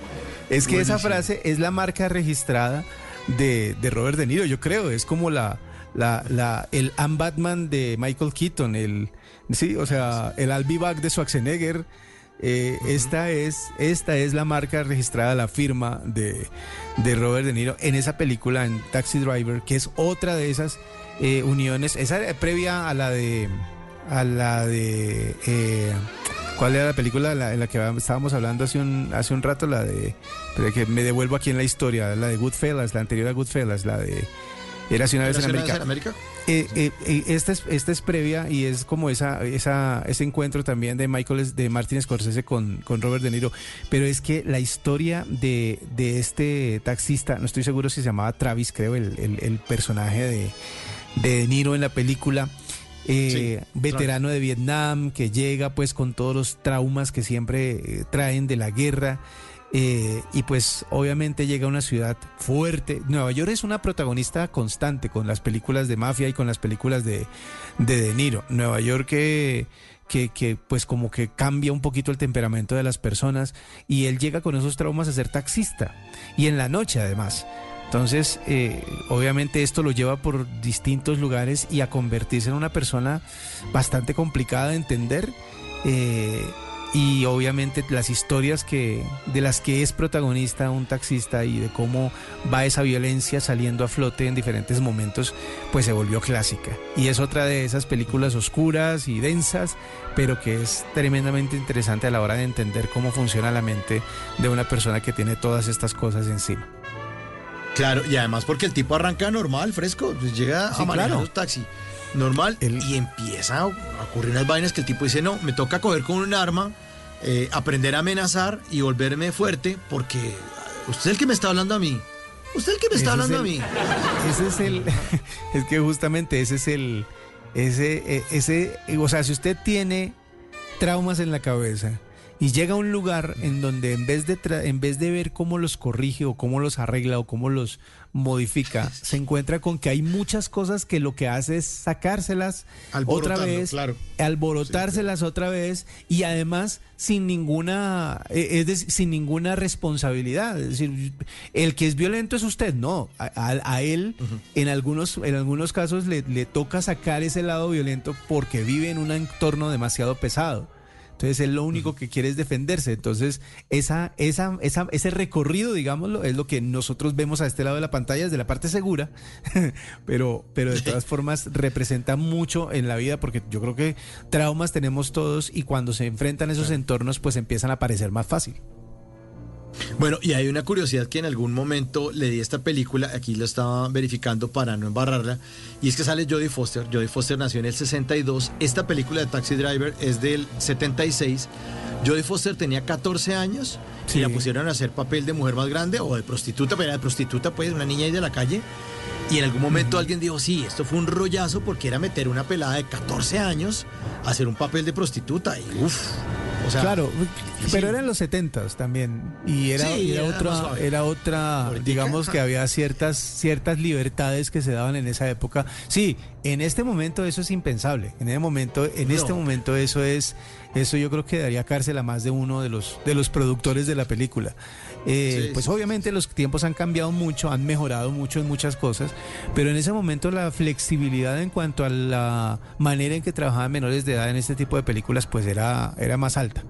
Es que esa frase es la marca registrada de, de Robert De Niro, yo creo. Es como la, la, la, el I'm Batman de Michael Keaton, el, sí, o sea, el I'll be back de Schwarzenegger. Eh, esta, es, esta es la marca registrada, la firma de, de Robert De Niro en esa película, en Taxi Driver, que es otra de esas eh, uniones. Esa previa a la de. A la de. eh, ¿Cuál era la película en la, en la que estábamos hablando hace un, hace un rato? La de. Pero que me devuelvo aquí en la historia. La de Goodfellas, la anterior a Goodfellas, la de. ¿Era una América. América? Eh, eh, eh, esta, es, esta es previa y es como esa, esa, ese encuentro también de Michael, de Martin Scorsese con, con Robert De Niro. Pero es que la historia de, de este taxista, no estoy seguro si se llamaba Travis, creo, el, el- el personaje de, de De Niro en la película. eh, Sí, veterano de Vietnam que llega pues con todos los traumas que siempre eh, traen de la guerra eh, y pues obviamente llega a una ciudad fuerte. Nueva York es una protagonista constante con las películas de mafia y con las películas de De, de Niro. Nueva York que, que, que, pues como que cambia un poquito el temperamento de las personas y él llega con esos traumas a ser taxista y en la noche además. Entonces, eh, obviamente esto lo lleva por distintos lugares y a convertirse en una persona bastante complicada de entender. eh, y obviamente las historias que de las que es protagonista un taxista y de cómo va esa violencia saliendo a flote en diferentes momentos, pues se volvió clásica. Y es otra de esas películas oscuras y densas, pero que es tremendamente interesante a la hora de entender cómo funciona la mente de una persona que tiene todas estas cosas encima. Claro, y además porque el tipo arranca normal, fresco, pues llega Sí, a manejar claro. un taxi normal y empieza a ocurrir unas vainas que el tipo dice, no, me toca coger con un arma, eh, aprender a amenazar y volverme fuerte porque usted es el que me está hablando a mí. ¿Usted el que me está Ese es hablando a mí? Ese es el. Es que justamente ese es el. Ese, eh, ese. O sea, si usted tiene traumas en la cabeza y llega a un lugar en donde en vez de tra- en vez de ver cómo los corrige o cómo los arregla o cómo los modifica, se encuentra con que hay muchas cosas que lo que hace es sacárselas otra vez, claro. alborotárselas otra vez y además sin ninguna eh, es decir, sin ninguna responsabilidad, es decir, el que es violento es usted, no, a, a- a él en algunos en algunos casos le, le toca sacar ese lado violento porque vive en un entorno demasiado pesado. Entonces él lo único que quiere es defenderse. Entonces esa, esa, esa, ese recorrido, digámoslo, es lo que nosotros vemos a este lado de la pantalla desde la parte segura, pero, pero de todas formas representa mucho en la vida porque yo creo que traumas tenemos todos y cuando se enfrentan esos entornos pues empiezan a parecer más fácil. Bueno, y hay una curiosidad que en algún momento le di a esta película, aquí lo estaba verificando para no embarrarla, y es que sale Jodie Foster. Jodie Foster nació en el 62. Esta película de Taxi Driver es del 76. Jodie Foster tenía 14 años y la pusieron a hacer papel de mujer más grande o de prostituta, pero era de prostituta, pues, una niña ahí de la calle. Y en algún momento alguien dijo, sí, esto fue un rollazo porque era meter una pelada de 14 años a hacer un papel de prostituta. Y uff, o sea, claro, pero eran los 70 también y era, Sí, era era más otra era otra digamos que había ciertas ciertas libertades que se daban en esa época. Sí, en este momento eso es impensable. En este momento en este momento eso es eso yo creo que daría cárcel a más de uno de los de los productores de la película. Eh, Sí, pues obviamente los tiempos han cambiado mucho, han mejorado mucho en muchas cosas, pero en ese momento la flexibilidad en cuanto a la manera en que trabajaban menores de edad en este tipo de películas pues era, era más alta.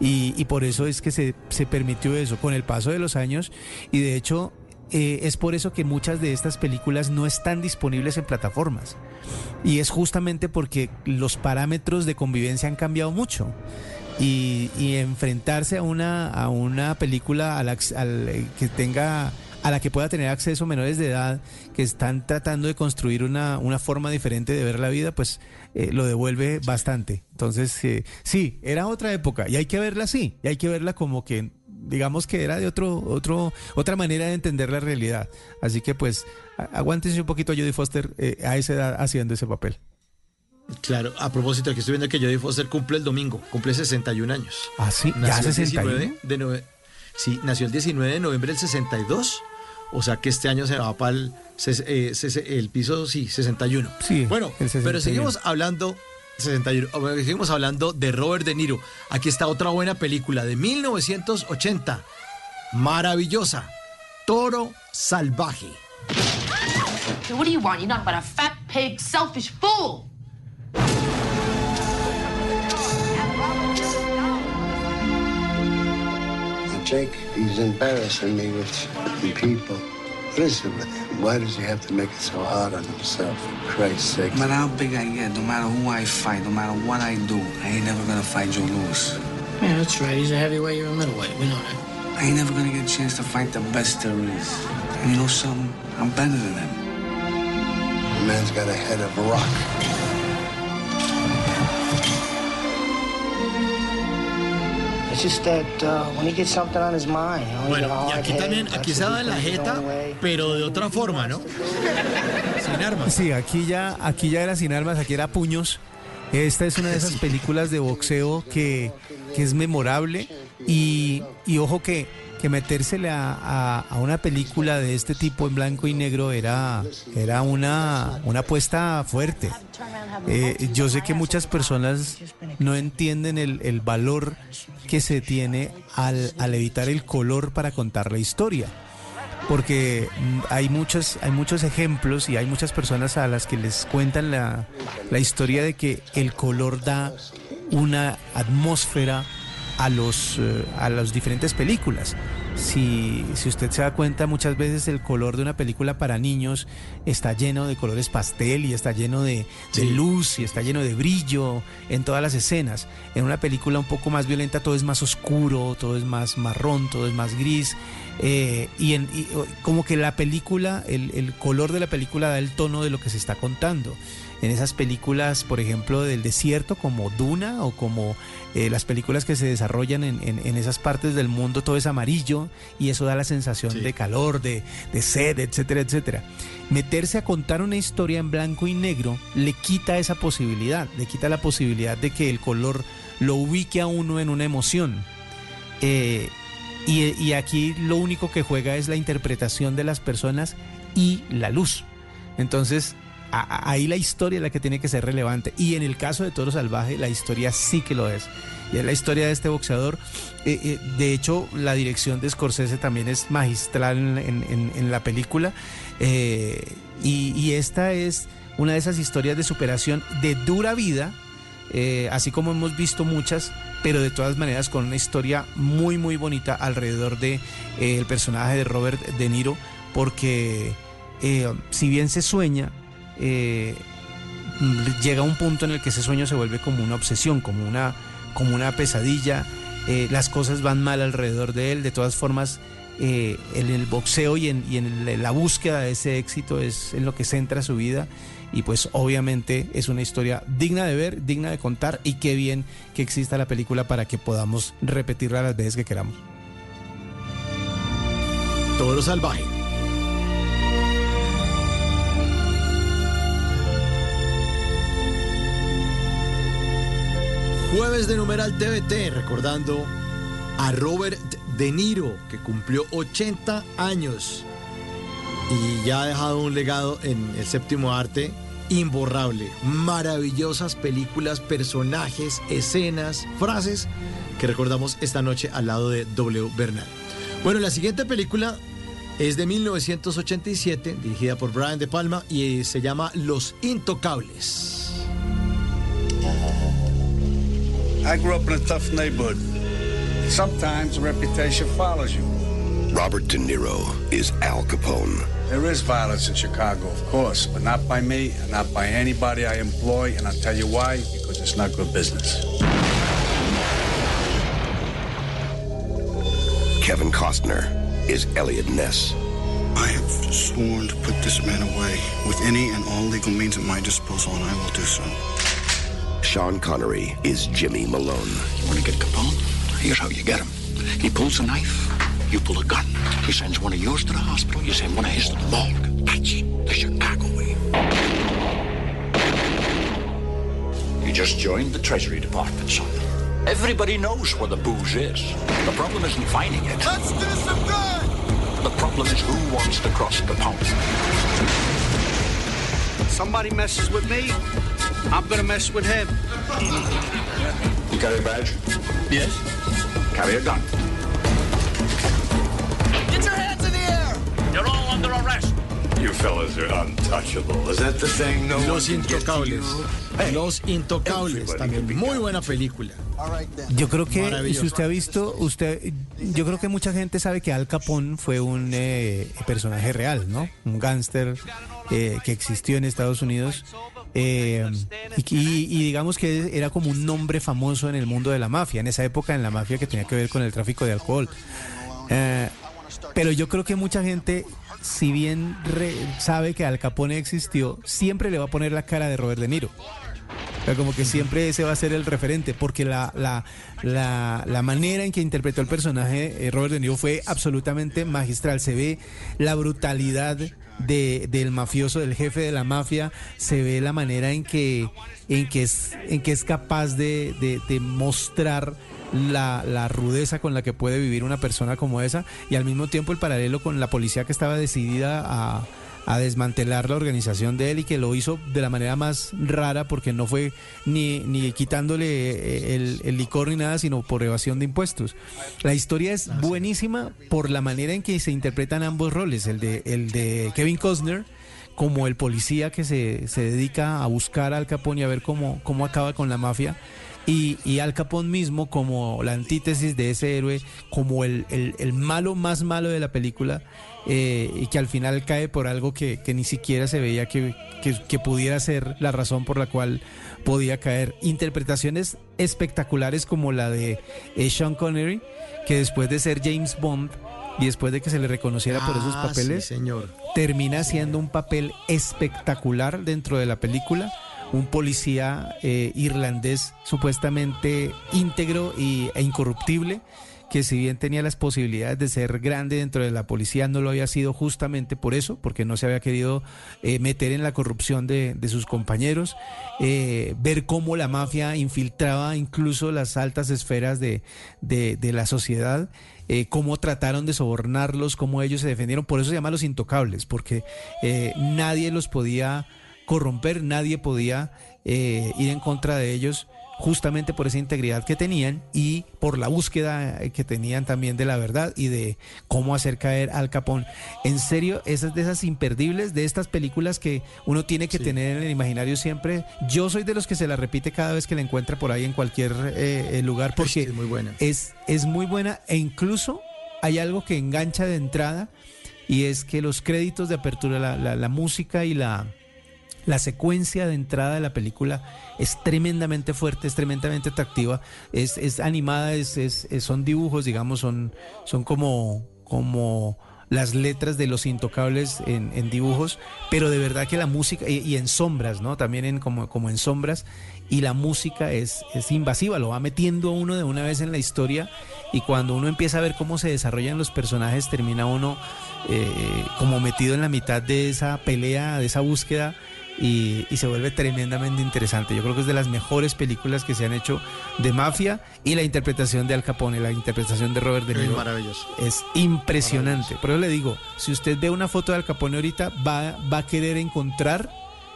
Y, y por eso es que se, se permitió eso con el paso de los años y de hecho eh, es por eso que muchas de estas películas no están disponibles en plataformas. Y es justamente porque los parámetros de convivencia han cambiado mucho. Y, y enfrentarse a una, a una película a la- al- eh, que tenga a la que pueda tener acceso menores de edad que están tratando de construir una, una forma diferente de ver la vida, pues eh, lo devuelve bastante. Entonces, eh, sí, era otra época y hay que verla así, y hay que verla como que digamos que era de otro, otro, otra manera de entender la realidad. Así que pues aguántense un poquito a Jodie Foster eh, a esa edad haciendo ese papel. Claro, a propósito, aquí estoy viendo que Jodie Foster cumple el domingo, cumple 61 años. Ah, sí, ya Nació el 61. 19 de sí, nació el 19 de noviembre del 62. O sea que este año se va para el, eh, el piso, sí, 61. Sí, Bueno, el 61. pero seguimos hablando, 61, oh, bueno, seguimos hablando de Robert De Niro. Aquí está otra buena película de 1980. Maravillosa. Toro Salvaje. So what do you want? You're nothing but a fat pig, selfish fool. Jake, he's embarrassing me with the people. What is it with him? Why does he have to make it so hard on himself? For Christ's sake. No matter how big I get, no matter who I fight, no matter what I do, I ain't never gonna fight Joe Louis. Yeah, that's right. He's a heavyweight, you're a middleweight. We know that. I ain't never gonna get a chance to fight the best there is. And you know something? I'm better than him. The man's got a head of rock. Bueno, y aquí también, aquí se da he en la jeta, pero de otra forma, ¿no? Sin armas. Sí, aquí ya, aquí ya era sin armas, aquí era puños. Esta es una de esas películas de boxeo que, que es memorable y, y ojo que, que metérsele a, a- una película de este tipo en blanco y negro era, era una, una apuesta fuerte. Eh, yo sé que muchas personas no entienden el, el valor que se tiene al, al evitar el color para contar la historia porque mm, hay muchos, hay muchos ejemplos y hay muchas personas a las que les cuentan la, la historia de que el color da una atmósfera a los eh, a las diferentes películas. Si, si usted se da cuenta, muchas veces el color de una película para niños está lleno de colores pastel y está lleno de, de luz y está lleno de brillo en todas las escenas. En una película un poco más violenta todo es más oscuro, todo es más marrón, todo es más gris. eh, y, en, y, como que la película, el, el color de la película da el tono de lo que se está contando. En esas películas, por ejemplo, del desierto, como Duna o como eh, las películas que se desarrollan en, en- en esas partes del mundo, todo es amarillo y eso da la sensación de calor, de, de sed, etcétera, etcétera. Meterse a contar una historia en blanco y negro le quita esa posibilidad, le quita la posibilidad de que el color lo ubique a uno en una emoción. Eh, y, y aquí lo único que juega es la interpretación de las personas y la luz. Entonces, ahí la historia es la que tiene que ser relevante. Y en el caso de Toro Salvaje, la historia sí que lo es. Y es la historia de este boxeador. Eh, eh, de hecho, la dirección de Scorsese también es magistral en, la película. Eh, y, esta es una de esas historias de superación de dura vida, así como hemos visto muchas, pero de todas maneras con una historia muy muy bonita alrededor de el personaje de Robert De Niro, porque si bien se sueña, eh, llega un punto en el que ese sueño se vuelve como una obsesión, como una, como una pesadilla, eh, las cosas van mal alrededor de él, de todas formas eh, en el boxeo y en, la búsqueda de ese éxito es en lo que centra su vida y pues obviamente es una historia digna de ver, digna de contar y qué bien que exista la película para que podamos repetirla las veces que queramos. Toro Salvaje. Jueves de numeral TVT, recordando a Robert De Niro, que cumplió 80 años y ya ha dejado un legado en el séptimo arte imborrable. Maravillosas películas, personajes, escenas, frases que recordamos esta noche al lado de W. Bernal. Bueno, la siguiente película es de 1987, dirigida por Brian De Palma y se llama Los Intocables. I grew up in a tough neighborhood. Sometimes reputation follows you. Robert De Niro is Al Capone. There is violence in Chicago, of course, but not by me and not by anybody I employ, and I'll tell you why, because it's not good business. Kevin Costner is Elliot Ness. I have sworn to put this man away with any and all legal means at my disposal, and I will do so. Sean Connery is Jimmy Malone. You want to get Capone? Here's how you get him. He pulls a knife, you pull a gun. He sends one of yours to the hospital, you send one of his to the morgue. That's it, the Chicago way. You just joined the Treasury Department, son. Everybody knows where the booze is. The problem isn't finding it. Let's do some good! The problem is who wants to cross Capone. Somebody messes with me, I'm gonna mess with him. You carry a badge? Yes. Carry a gun. Get your hands in the air! You're all under arrest. You fellas are untouchable. Is that the thing no Los? Intocables. Los Intocables, también muy buena película. Yo creo que, si usted ha visto, usted, yo creo que mucha gente sabe que Al Capone fue un eh, personaje real, ¿no? Un gángster eh, que existió en Estados Unidos. Eh, y, y- y digamos que era como un nombre famoso en el mundo de la mafia, en esa época en la mafia que tenía que ver con el tráfico de alcohol. Eh, pero yo creo que mucha gente, si bien re- sabe que Al Capone existió, siempre le va a poner la cara de Robert De Niro. O sea, como que siempre ese va a ser el referente, porque la, la, la, la manera en que interpretó el personaje eh, Robert De Niro fue absolutamente magistral. Se ve la brutalidad de, del mafioso, del jefe de la mafia, se ve la manera en que, en que, es, en que es capaz de, de- de mostrar la, la rudeza con la que puede vivir una persona como esa y al mismo tiempo el paralelo con la policía que estaba decidida a a desmantelar la organización de él y que lo hizo de la manera más rara porque no fue ni, ni quitándole eh, el, el licor ni nada, sino por evasión de impuestos. La historia es buenísima por la manera en que se interpretan ambos roles, el de, el de Kevin Costner como el policía que se, se dedica a buscar Al Capone y a ver cómo, cómo acaba con la mafia. Y, y Al Capone mismo como la antítesis de ese héroe, como el, el- el malo más malo de la película, eh, y que al final cae por algo que, que ni siquiera se veía que, que- que pudiera ser la razón por la cual podía caer. Interpretaciones espectaculares como la de eh, Sean Connery, que después de ser James Bond y después de que se le reconociera por esos Ah, papeles, sí, señor. termina siendo un papel espectacular dentro de la película un policía eh, irlandés supuestamente íntegro e incorruptible que si bien tenía las posibilidades de ser grande dentro de la policía, no lo había sido justamente por eso, porque no se había querido eh, meter en la corrupción de, sus compañeros, eh, ver cómo la mafia infiltraba incluso las altas esferas de, de, la sociedad. Cómo trataron de sobornarlos, cómo ellos se defendieron. Por eso se llama los intocables, porque nadie los podía corromper, nadie podía eh, ir en contra de ellos justamente por esa integridad que tenían y por la búsqueda eh, que tenían también de la verdad y de cómo hacer caer al Capón. En serio, esas de esas imperdibles, de estas películas que uno tiene que tener en el imaginario siempre. Yo soy de los que se la repite cada vez que la encuentra por ahí en cualquier eh, eh, lugar porque es muy buena. Es, es muy buena e incluso hay algo que engancha de entrada y es que los créditos de apertura, la, la- la música y la, la secuencia de entrada de la película es tremendamente fuerte, es tremendamente atractiva, es, es animada, es, es- son dibujos, digamos, son, son como, como las letras de los intocables en, dibujos, pero de verdad que la música, y, y en sombras, ¿no? También en, como, como en sombras, y la música es, es invasiva, lo va metiendo a uno de una vez en la historia, y cuando uno empieza a ver cómo se desarrollan los personajes, termina uno eh, como metido en la mitad de esa pelea, de esa búsqueda y, y se vuelve tremendamente interesante. Yo creo que es de las mejores películas que se han hecho de mafia y la interpretación de Al Capone, la interpretación de Robert De Es Niro. maravilloso. Es impresionante. Por eso le digo, si usted ve una foto de Al Capone ahorita, va, va a querer encontrar,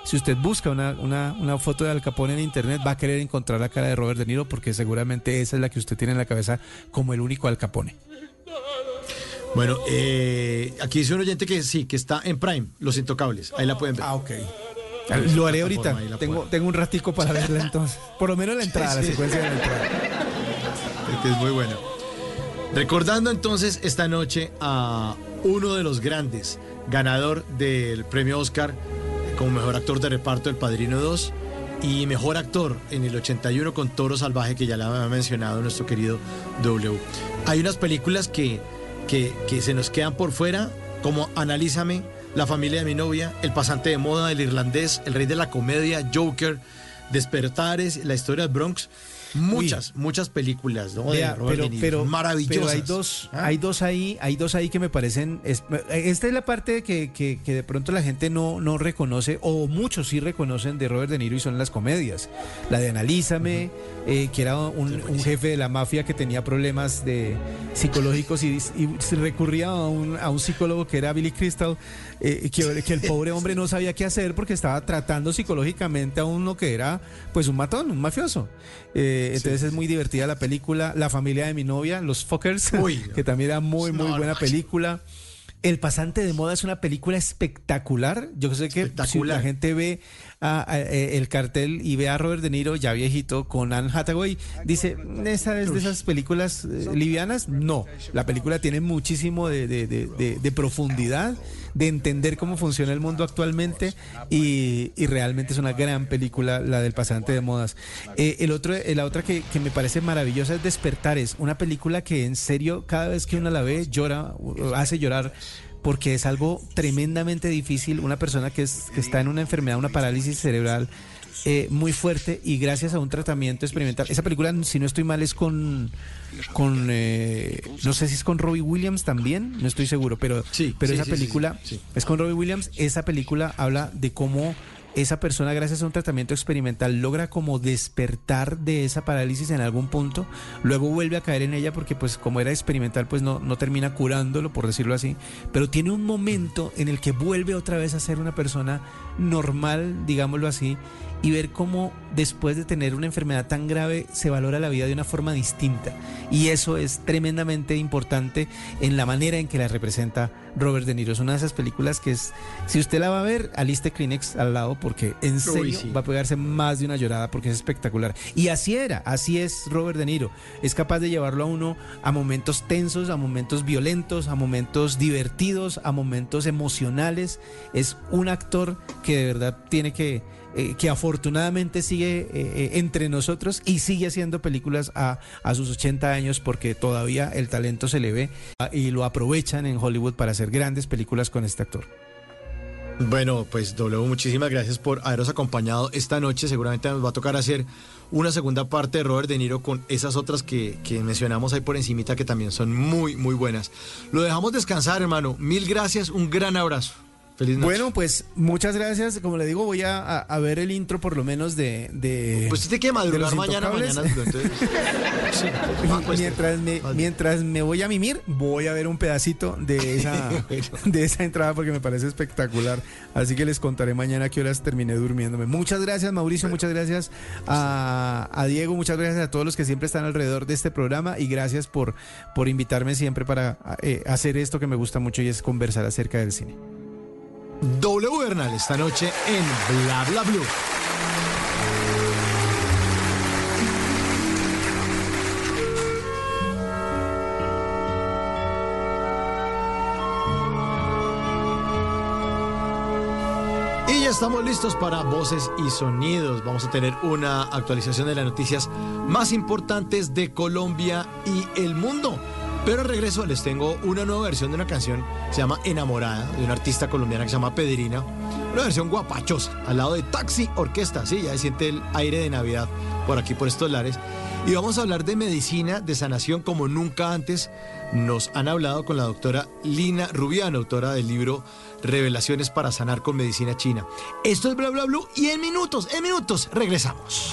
si usted busca una, una, una foto de Al Capone en internet, va a querer encontrar la cara de Robert De Niro porque seguramente esa es la que usted tiene en la cabeza como el único Al Capone. Bueno, eh, aquí dice un oyente que sí, que está en Prime, Los Intocables. Ahí la pueden ver. Ah, ok. Lo haré ahorita. Tengo, tengo un ratico para verla entonces. Por lo menos la entrada, Sí, la secuencia de la entrada. es muy bueno. Recordando entonces esta noche a uno de los grandes, ganador del premio Oscar como mejor actor de reparto El Padrino 2 y mejor actor en el 81 con Toro Salvaje, que ya la había mencionado nuestro querido W. Hay unas películas que, que, que se nos quedan por fuera, como Analízame, La familia de mi novia, El pasante de moda, El irlandés, El rey de la comedia, Joker, Despertares, La historia del Bronx. Muchas, muchas películas, ¿no? De Vea, pero, pero, maravillosas. pero hay dos, ¿Ah? hay dos ahí, hay dos ahí que me parecen. es- esta es la parte que, que- que de pronto la gente no, no reconoce, o muchos sí reconocen de Robert De Niro y son las comedias. La de Analízame, eh, que era un, un jefe de la mafia que tenía problemas de psicológicos y, y recurría a un, a un psicólogo que era Billy Crystal, eh, que, que el pobre hombre no sabía qué hacer porque estaba tratando psicológicamente a uno que era pues un matón, un mafioso. Eh, entonces es muy divertida la película. La familia de mi novia, Los Fuckers, que también era muy, muy No, buena no. película. El pasante de moda es una película espectacular. Yo sé que si la gente ve a- eh, el cartel y ve a Robert De Niro ya viejito con Anne Hathaway, dice, ¿esa es de esas películas eh, livianas? No, la película tiene muchísimo de, de- de- profundidad, de entender cómo funciona el mundo actualmente y, y realmente es una gran película la del pasante de modas. Eh, el otro, la otra que, que me parece maravillosa es Despertares, una película que en serio cada vez que uno la ve llora, hace llorar porque es algo tremendamente difícil. Una persona que, es, que está en una enfermedad, una parálisis cerebral eh, muy fuerte y gracias a un tratamiento experimental. Esa película, si no estoy mal, es con, con eh, no sé si es con Robbie Williams también, no estoy seguro, pero, pero sí, esa sí, película es con Robbie Williams. Esa película habla de cómo esa persona, gracias a un tratamiento experimental, logra como despertar de esa parálisis en algún punto, luego vuelve a caer en ella porque pues como era experimental pues no, no termina curándolo, por decirlo así, pero tiene un momento en el que vuelve otra vez a ser una persona normal, digámoslo así, y ver cómo después de tener una enfermedad tan grave se valora la vida de una forma distinta. Y eso es tremendamente importante en la manera en que la representa Robert De Niro. Es una de esas películas que es, si usted la va a ver, aliste Kleenex al lado porque en serio sí. va a pegarse más de una llorada porque es espectacular. Y así era, así es Robert De Niro. Es capaz de llevarlo a uno a momentos tensos, a momentos violentos, a momentos divertidos, a momentos emocionales. Es un actor que de verdad tiene que eh, que afortunadamente sigue eh, eh, entre nosotros y sigue haciendo películas a, a sus 80 años porque todavía el talento se le ve ah, y lo aprovechan en Hollywood para hacer grandes películas con este actor. Bueno, pues W, muchísimas gracias por haberos acompañado esta noche. Seguramente nos va a tocar hacer una segunda parte de Robert De Niro con esas otras que, que mencionamos ahí por encimita que también son muy, muy buenas. Lo dejamos descansar, hermano. Mil gracias, un gran abrazo. Feliz noche. Bueno, pues muchas gracias. Como le digo, voy a, a- a ver el intro por lo menos de. de Pues usted tiene que madrugar mañana, mañana. entonces- Sí. Pues, mientras, me, mientras me voy a mimir, voy a ver un pedacito de esa, de esa entrada porque me parece espectacular. Así que les contaré mañana a qué horas terminé durmiéndome. Muchas gracias, Mauricio. Muchas gracias a, a Diego. Muchas gracias a todos los que siempre están alrededor de este programa. Y gracias por, por invitarme siempre para eh, hacer esto que me gusta mucho y es conversar acerca del cine. W Bernal esta noche en Bla Bla Blue. Y ya estamos listos para voces y sonidos. Vamos a tener una actualización de las noticias más importantes de Colombia y el mundo. Pero al regreso les tengo una nueva versión de una canción se llama Enamorada, de una artista colombiana que se llama Pedrina. Una versión guapachosa, al lado de Taxi Orquesta. Sí, ya siente el aire de Navidad por aquí, por estos lares. Y vamos a hablar de medicina, de sanación, como nunca antes nos han hablado con la doctora Lina Rubiano, autora del libro Revelaciones para sanar con medicina china. Esto es Bla Bla Blue y en minutos, en minutos, regresamos.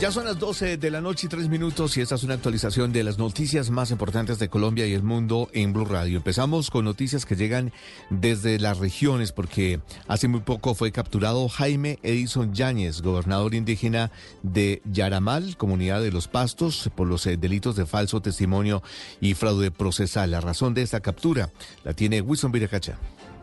Ya son las 12 de la noche y 3 minutos y esta es una actualización de las noticias más importantes de Colombia y el mundo en Blue Radio. Empezamos con noticias que llegan desde las regiones porque hace muy poco fue capturado Jaime Edison Yáñez, gobernador indígena de Yaramal, comunidad de los Pastos, por los eh, delitos de falso testimonio y fraude procesal. La razón de esta captura la tiene Wilson Viracacha.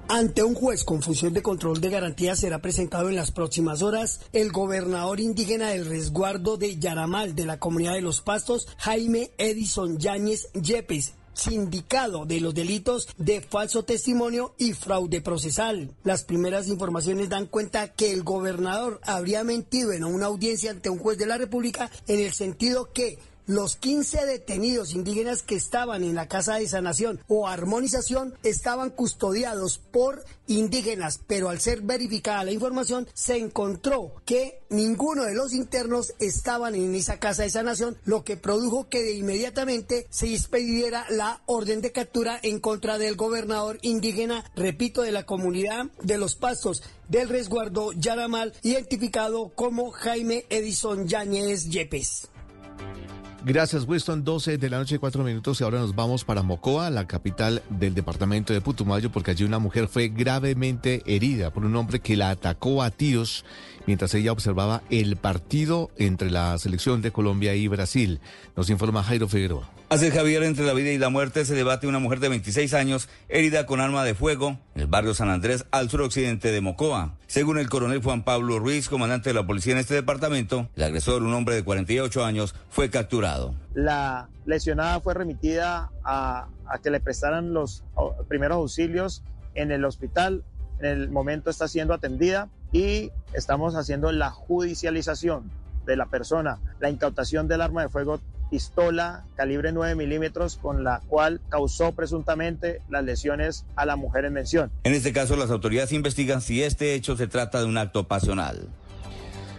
Ante un juez con función de control de garantía será presentado en las próximas horas el gobernador indígena del resguardo de Yaramal de la comunidad de los Pastos, Jaime Edison Yáñez Yepes sindicado de los delitos de falso testimonio y fraude procesal. Las primeras informaciones dan cuenta que el gobernador habría mentido en una audiencia ante un juez de la República en el sentido que los 15 detenidos indígenas que estaban en la Casa de Sanación o Armonización estaban custodiados por indígenas, pero al ser verificada la información se encontró que ninguno de los internos estaban en esa Casa de Sanación, lo que produjo que de inmediatamente se expediera la orden de captura en contra del gobernador indígena, repito, de la comunidad de los pastos del resguardo Yaramal, identificado como Jaime Edison Yáñez Yepes. Gracias, Winston. 12 de la noche, 4 minutos. Y ahora nos vamos para Mocoa, la capital del departamento de Putumayo, porque allí una mujer fue gravemente herida por un hombre que la atacó a tiros mientras ella observaba el partido entre la selección de Colombia y Brasil. Nos informa Jairo Figueroa. Hace Javier entre la vida y la muerte se debate una mujer de 26 años herida con arma de fuego en el barrio San Andrés al suroccidente de Mocoa. Según el coronel Juan Pablo Ruiz, comandante de la policía en este departamento, el agresor, un hombre de 48 años, fue capturado. La lesionada fue remitida a, a que le prestaran los primeros auxilios en el hospital. En el momento está siendo atendida y estamos haciendo la judicialización de la persona, la incautación del arma de fuego pistola calibre 9 milímetros con la cual causó presuntamente las lesiones a la mujer en mención. En este caso, las autoridades investigan si este hecho se trata de un acto pasional.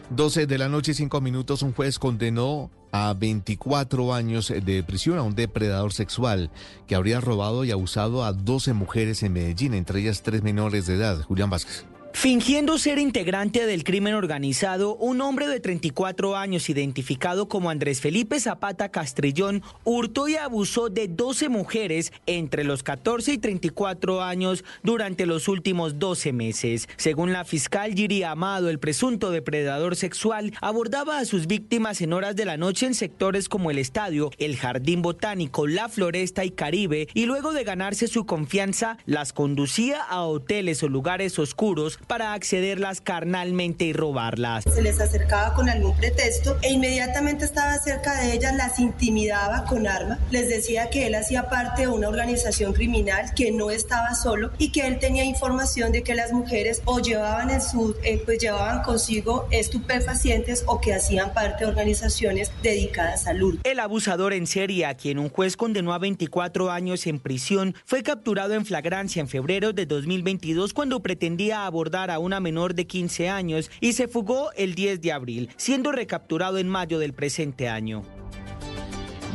12 de la noche y 5 minutos, un juez condenó a 24 años de prisión a un depredador sexual que habría robado y abusado a 12 mujeres en Medellín, entre ellas tres menores de edad. Julián Vázquez. Fingiendo ser integrante del crimen organizado, un hombre de 34 años identificado como Andrés Felipe Zapata Castrillón hurtó y abusó de 12 mujeres entre los 14 y 34 años durante los últimos 12 meses. Según la fiscal Giri Amado, el presunto depredador sexual abordaba a sus víctimas en horas de la noche en sectores como el estadio, el jardín botánico, la floresta y Caribe y luego de ganarse su confianza las conducía a hoteles o lugares oscuros para accederlas carnalmente y robarlas. Se les acercaba con algún pretexto e inmediatamente estaba cerca de ellas, las intimidaba con arma, les decía que él hacía parte de una organización criminal, que no estaba solo y que él tenía información de que las mujeres o llevaban en su, eh, pues llevaban consigo estupefacientes o que hacían parte de organizaciones dedicadas al hurto. El abusador en serie, a quien un juez condenó a 24 años en prisión, fue capturado en flagrancia en febrero de 2022 cuando pretendía abordar a una menor de 15 años y se fugó el 10 de abril, siendo recapturado en mayo del presente año.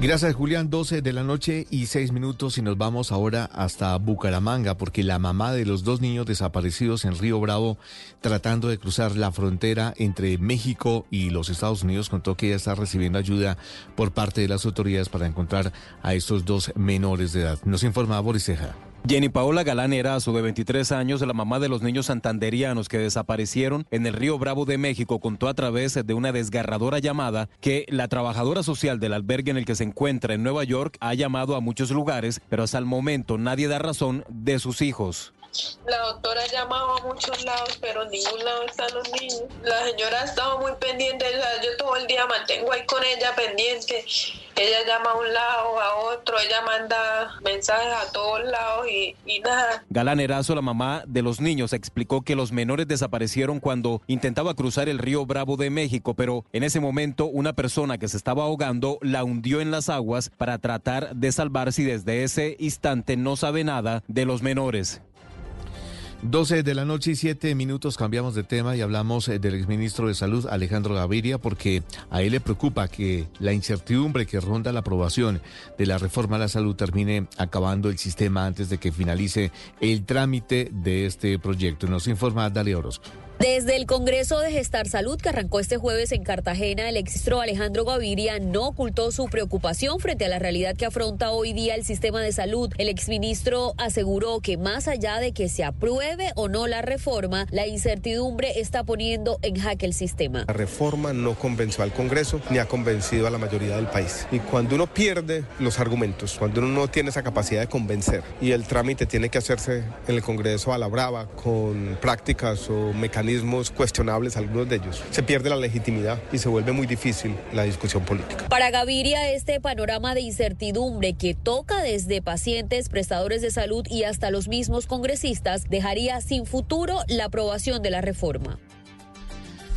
Gracias Julián, 12 de la noche y 6 minutos y nos vamos ahora hasta Bucaramanga porque la mamá de los dos niños desaparecidos en Río Bravo tratando de cruzar la frontera entre México y los Estados Unidos contó que ella está recibiendo ayuda por parte de las autoridades para encontrar a estos dos menores de edad. Nos informa Boris Ceja. Jenny Paola Galán era, a su de 23 años, la mamá de los niños santanderianos que desaparecieron en el río Bravo de México. Contó a través de una desgarradora llamada que la trabajadora social del albergue en el que se encuentra en Nueva York ha llamado a muchos lugares, pero hasta el momento nadie da razón de sus hijos. La doctora ha llamado a muchos lados, pero en ningún lado están los niños. La señora ha estado muy pendiente, yo todo el día mantengo ahí con ella pendiente. Ella llama a un lado, a otro, ella manda mensajes a todos lados y, y nada. Galán Erazo, la mamá de los niños, explicó que los menores desaparecieron cuando intentaba cruzar el río Bravo de México, pero en ese momento una persona que se estaba ahogando la hundió en las aguas para tratar de salvarse y desde ese instante no sabe nada de los menores. 12 de la noche y 7 minutos cambiamos de tema y hablamos eh, del exministro de Salud Alejandro Gaviria porque a él le preocupa que la incertidumbre que ronda la aprobación de la reforma a la salud termine acabando el sistema antes de que finalice el trámite de este proyecto. Nos informa Dalia Orozco. Desde el Congreso de Gestar Salud que arrancó este jueves en Cartagena, el exministro Alejandro Gaviria no ocultó su preocupación frente a la realidad que afronta hoy día el sistema de salud. El exministro aseguró que más allá de que se apruebe o no la reforma, la incertidumbre está poniendo en jaque el sistema. La reforma no convenció al Congreso ni ha convencido a la mayoría del país. Y cuando uno pierde los argumentos, cuando uno no tiene esa capacidad de convencer y el trámite tiene que hacerse en el Congreso a la brava con prácticas o mecanismos cuestionables, algunos de ellos, se pierde la legitimidad y se vuelve muy difícil la discusión política. Para Gaviria, este panorama de incertidumbre que toca desde pacientes, prestadores de salud y hasta los mismos congresistas dejaría sin futuro la aprobación de la reforma.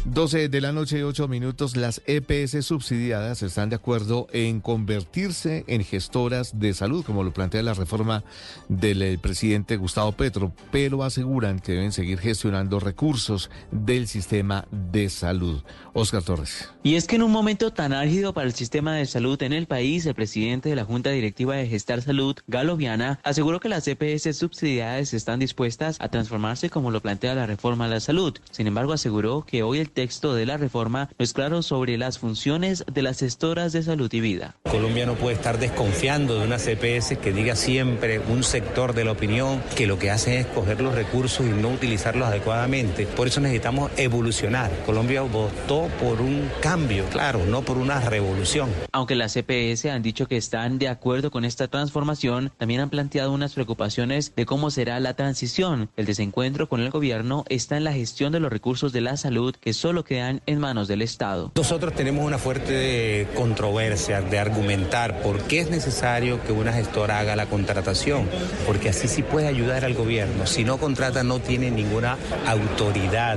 12 de la noche y 8 minutos, las EPS subsidiadas están de acuerdo en convertirse en gestoras de salud, como lo plantea la reforma del eh, presidente Gustavo Petro, pero aseguran que deben seguir gestionando recursos del sistema de salud. Oscar Torres. Y es que en un momento tan álgido para el sistema de salud en el país, el presidente de la Junta Directiva de Gestar Salud, Galo Viana, aseguró que las EPS subsidiadas están dispuestas a transformarse como lo plantea la reforma a la salud. Sin embargo, aseguró que hoy el texto de la reforma no es claro sobre las funciones de las gestoras de salud y vida. Colombia no puede estar desconfiando de una CPS que diga siempre un sector de la opinión que lo que hace es coger los recursos y no utilizarlos adecuadamente. Por eso necesitamos evolucionar. Colombia votó por un cambio, claro, no por una revolución. Aunque las CPS han dicho que están de acuerdo con esta transformación, también han planteado unas preocupaciones de cómo será la transición. El desencuentro con el gobierno está en la gestión de los recursos de la salud que solo quedan en manos del Estado. Nosotros tenemos una fuerte controversia de argumentar por qué es necesario que una gestora haga la contratación, porque así sí puede ayudar al gobierno. Si no contrata no tiene ninguna autoridad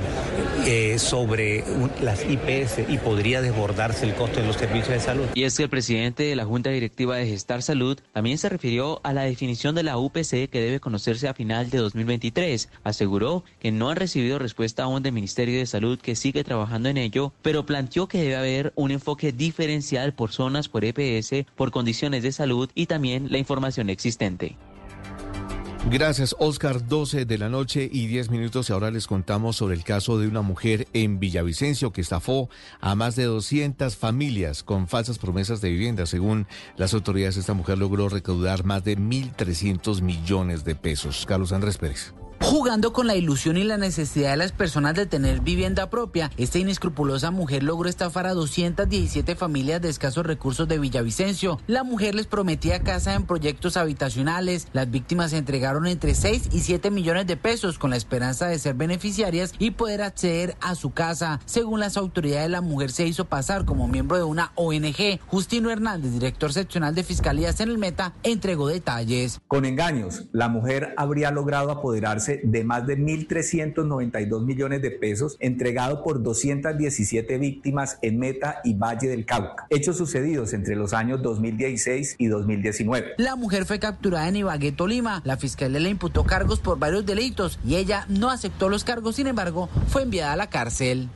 eh, sobre las IPS y podría desbordarse el costo de los servicios de salud. Y es que el presidente de la Junta Directiva de Gestar Salud también se refirió a la definición de la UPC que debe conocerse a final de 2023. Aseguró que no han recibido respuesta aún del Ministerio de Salud que sigue trabajando en ello, pero planteó que debe haber un enfoque diferencial por zonas, por EPS, por condiciones de salud y también la información existente. Gracias, Oscar. 12 de la noche y 10 minutos. Y ahora les contamos sobre el caso de una mujer en Villavicencio que estafó a más de 200 familias con falsas promesas de vivienda. Según las autoridades, esta mujer logró recaudar más de 1.300 millones de pesos. Carlos Andrés Pérez. Jugando con la ilusión y la necesidad de las personas de tener vivienda propia, esta inescrupulosa mujer logró estafar a 217 familias de escasos recursos de Villavicencio. La mujer les prometía casa en proyectos habitacionales. Las víctimas entregaron entre 6 y 7 millones de pesos con la esperanza de ser beneficiarias y poder acceder a su casa. Según las autoridades, la mujer se hizo pasar como miembro de una ONG. Justino Hernández, director seccional de Fiscalías en el Meta, entregó detalles. Con engaños, la mujer habría logrado apoderarse de más de 1.392 millones de pesos entregado por 217 víctimas en Meta y Valle del Cauca. Hechos sucedidos entre los años 2016 y 2019. La mujer fue capturada en Ibagué, Tolima. La fiscalía le imputó cargos por varios delitos y ella no aceptó los cargos, sin embargo, fue enviada a la cárcel.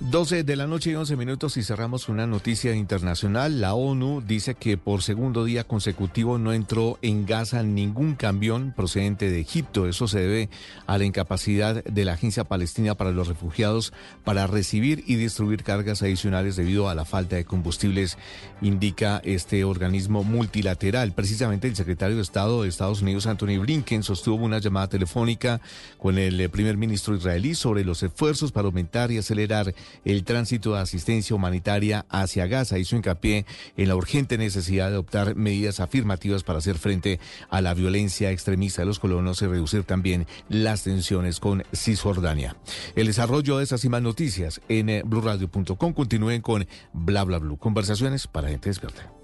12 de la noche y 11 minutos y cerramos una noticia internacional. La ONU dice que por segundo día consecutivo no entró en Gaza ningún camión procedente de Egipto. Eso se debe a la incapacidad de la Agencia Palestina para los Refugiados para recibir y distribuir cargas adicionales debido a la falta de combustibles, indica este organismo multilateral. Precisamente el secretario de Estado de Estados Unidos, Anthony Blinken, sostuvo una llamada telefónica con el primer ministro israelí sobre los esfuerzos para aumentar y acelerar el tránsito de asistencia humanitaria hacia Gaza. Hizo hincapié en la urgente necesidad de adoptar medidas afirmativas para hacer frente a la violencia extremista de los colonos y reducir también las tensiones con Cisjordania. El desarrollo de esas y más noticias en eh, blurradio.com. Continúen con Bla Bla Blue. Conversaciones para gente despierta.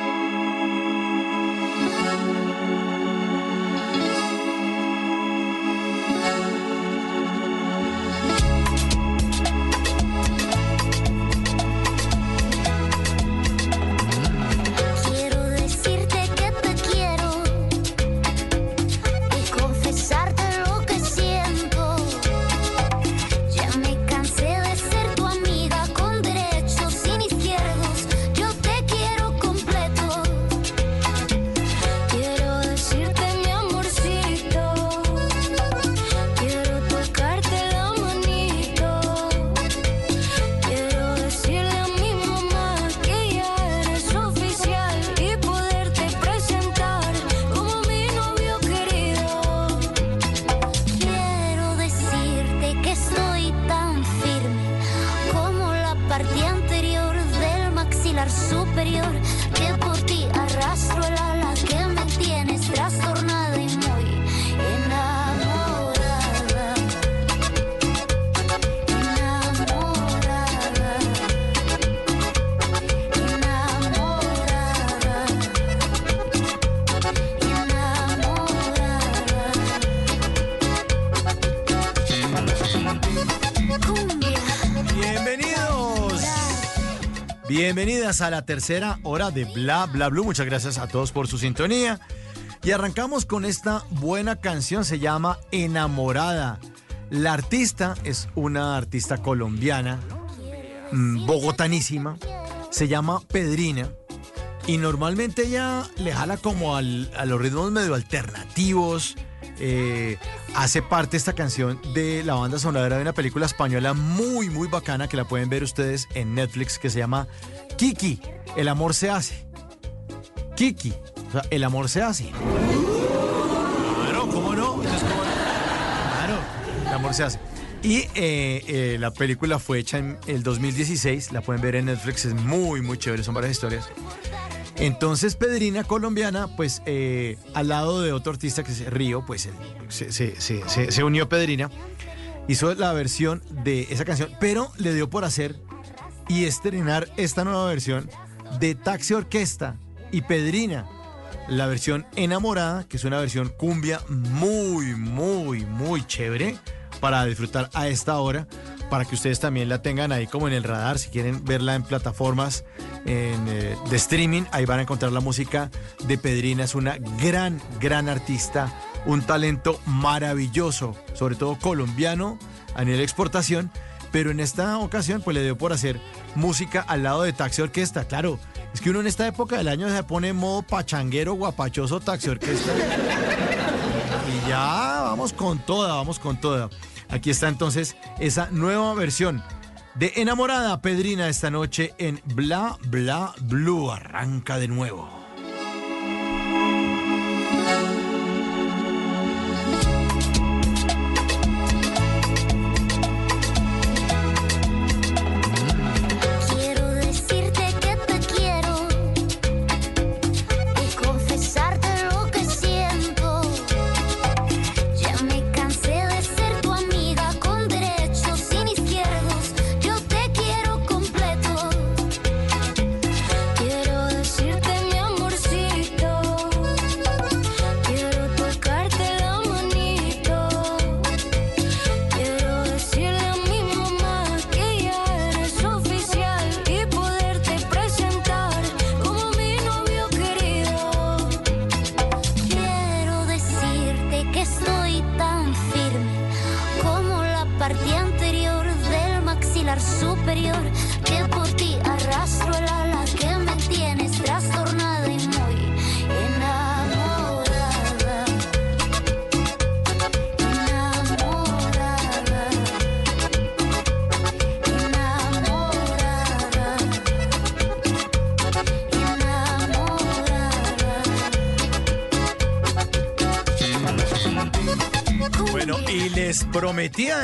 Bienvenidas a la tercera hora de Bla Bla Blue. Muchas gracias a todos por su sintonía. Y arrancamos con esta buena canción, se llama Enamorada. La artista es una artista colombiana, mm, bogotanísima, se llama Pedrina. Y normalmente ella le jala como al- a los ritmos medio alternativos. Eh, hace parte esta canción de la banda sonora de una película española muy, muy bacana que la pueden ver ustedes en Netflix que se llama Kiki, El amor se hace. Kiki, o sea, el amor se hace. Claro, ¿cómo no? Entonces, ¿cómo no? Claro, el amor se hace. Y eh, eh, la película fue hecha en el 2016, la pueden ver en Netflix, es muy, muy chévere, son varias historias. Entonces Pedrina colombiana, pues eh, al lado de otro artista que es Río, pues se- se unió Pedrina, hizo la versión de esa canción, pero le dio por hacer y estrenar esta nueva versión de Taxi Orquesta y Pedrina, la versión enamorada, que es una versión cumbia muy, muy, muy chévere para disfrutar a esta hora, para que ustedes también la tengan ahí como en el radar, si quieren verla en plataformas eh, de streaming, ahí van a encontrar la música de Pedrina, es una gran, gran artista, un talento maravilloso, sobre todo colombiano a nivel de exportación, pero en esta ocasión pues le dio por hacer música al lado de Taxi Orquesta, claro. Es que uno en esta época del año se pone en modo pachanguero, guapachoso, taxi orquesta. Y ya vamos con toda, vamos con toda. Aquí está entonces esa nueva versión de Enamorada Pedrina esta noche en Bla Bla Blue. Arranca de nuevo.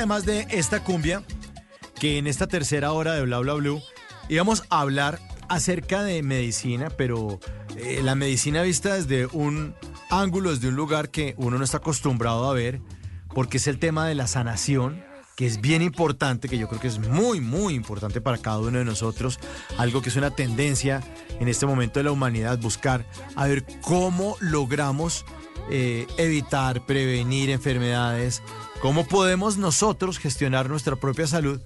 Además de esta cumbia que en esta tercera hora de Bla Bla Blue íbamos a hablar acerca de medicina, pero eh, la medicina vista desde un ángulo, desde un lugar que uno no está acostumbrado a ver, porque es el tema de la sanación, que es bien importante, que yo creo que es muy, muy importante para cada uno de nosotros, algo que es una tendencia en este momento de la humanidad, buscar a ver cómo logramos eh, evitar, prevenir enfermedades, cómo podemos nosotros gestionar nuestra propia salud.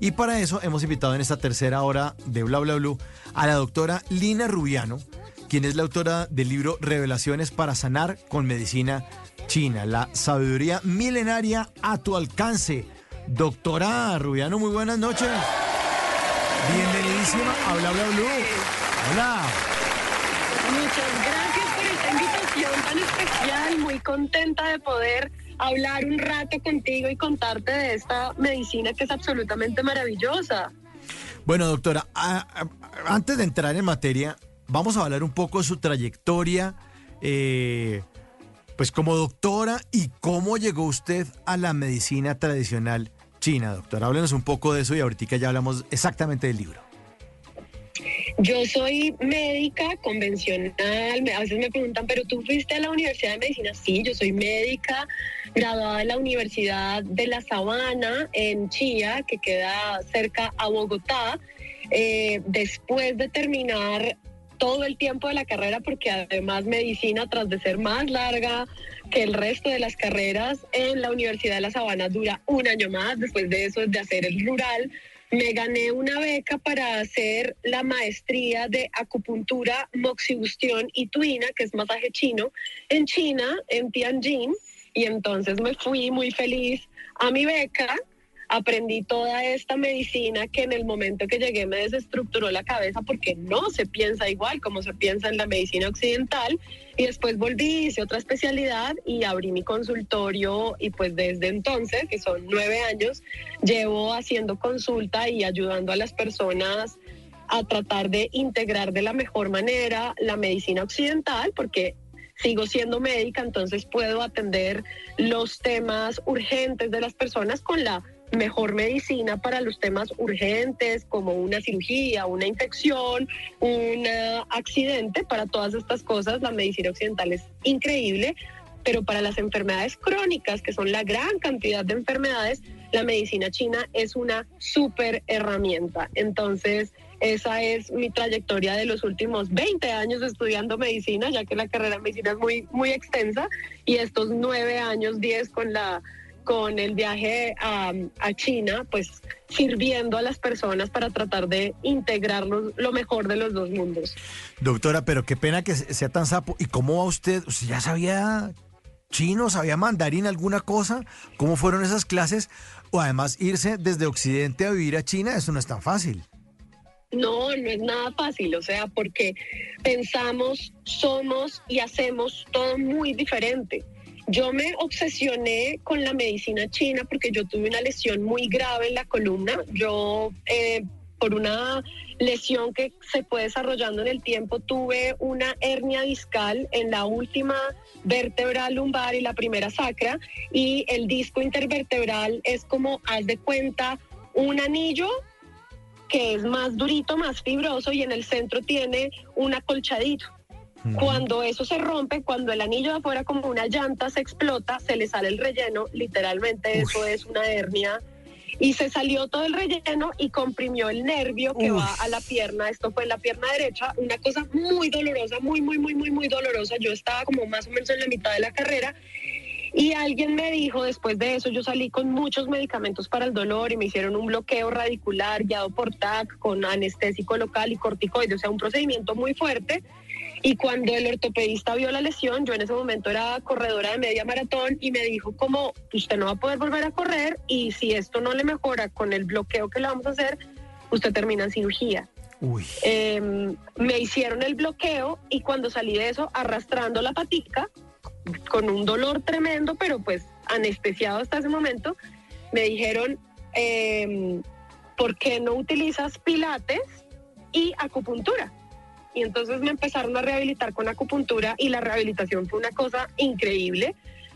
Y para eso hemos invitado en esta tercera hora de Bla Bla Blue a la doctora Lina Rubiano, quien es la autora del libro Revelaciones para sanar con medicina china, la sabiduría milenaria a tu alcance. Doctora Rubiano, muy buenas noches. Bienvenidísima a Bla Bla Blue. Hola. Muchas gracias especial, muy contenta de poder hablar un rato contigo y contarte de esta medicina que es absolutamente maravillosa. Bueno, doctora, antes de entrar en materia, vamos a hablar un poco de su trayectoria, eh, pues como doctora y cómo llegó usted a la medicina tradicional china, doctora. Háblenos un poco de eso y ahorita ya hablamos exactamente del libro. Yo soy médica convencional, a veces me preguntan, pero tú fuiste a la Universidad de Medicina, sí, yo soy médica, graduada de la Universidad de La Sabana en Chía, que queda cerca a Bogotá. Eh, después de terminar todo el tiempo de la carrera, porque además medicina, tras de ser más larga que el resto de las carreras en la Universidad de La Sabana, dura un año más. Después de eso, de hacer el rural, me gané una beca para hacer la maestría de acupuntura, moxibustión y tuina, que es masaje chino, en China, en Tianjin. Y entonces me fui muy feliz a mi beca aprendí toda esta medicina que en el momento que llegué me desestructuró la cabeza porque no se piensa igual como se piensa en la medicina occidental. Y después volví, hice otra especialidad y abrí mi consultorio y pues desde entonces, que son nueve años, llevo haciendo consulta y ayudando a las personas a tratar de integrar de la mejor manera la medicina occidental porque sigo siendo médica, entonces puedo atender los temas urgentes de las personas con la mejor medicina para los temas urgentes como una cirugía, una infección, un accidente. Para todas estas cosas la medicina occidental es increíble, pero para las enfermedades crónicas, que son la gran cantidad de enfermedades, la medicina china es una súper herramienta. Entonces, esa es mi trayectoria de los últimos 20 años estudiando medicina, ya que la carrera de medicina es muy, muy extensa, y estos nueve años, 10 con la con el viaje a, China, pues sirviendo a las personas para tratar de integrar lo mejor de los dos mundos. Doctora, pero qué pena que sea tan sapo. ¿Y cómo va usted? ¿Usted ya sabía chino, sabía mandarín, alguna cosa? ¿Cómo fueron esas clases? O además irse desde Occidente a vivir a China, eso no es tan fácil. No, no es nada fácil, o sea, porque pensamos, somos y hacemos todo muy diferente. Yo me obsesioné con la medicina china porque yo tuve una lesión muy grave en la columna. Yo, eh, por una lesión que se fue desarrollando en el tiempo, tuve una hernia discal en la última vértebra lumbar y la primera sacra. Y el disco intervertebral es como, haz de cuenta, un anillo que es más durito, más fibroso y en el centro tiene un acolchadito. Cuando eso se rompe, cuando el anillo de afuera como una llanta se explota, se le sale el relleno, literalmente eso es una hernia. Y se salió todo el relleno y comprimió el nervio que va a la pierna. Esto fue en la pierna derecha, una cosa muy dolorosa, muy, muy, muy, muy, muy dolorosa. Yo estaba como más o menos en la mitad de la carrera y alguien me dijo, después de eso, yo salí con muchos medicamentos para el dolor y me hicieron un bloqueo radicular guiado por TAC con anestésico local y corticoides, o sea, un procedimiento muy fuerte. Y cuando el ortopedista vio la lesión, yo en ese momento era corredora de media maratón y me dijo como, usted no va a poder volver a correr y si esto no le mejora con el bloqueo que le vamos a hacer, usted termina en cirugía. Em, me hicieron el bloqueo y cuando salí de eso, arrastrando la patica, con un dolor tremendo, pero pues anestesiado hasta ese momento, me dijeron, em, ¿por qué no utilizas pilates y acupuntura? Y entonces me empezaron a rehabilitar con acupuntura y la rehabilitación fue una cosa increíble.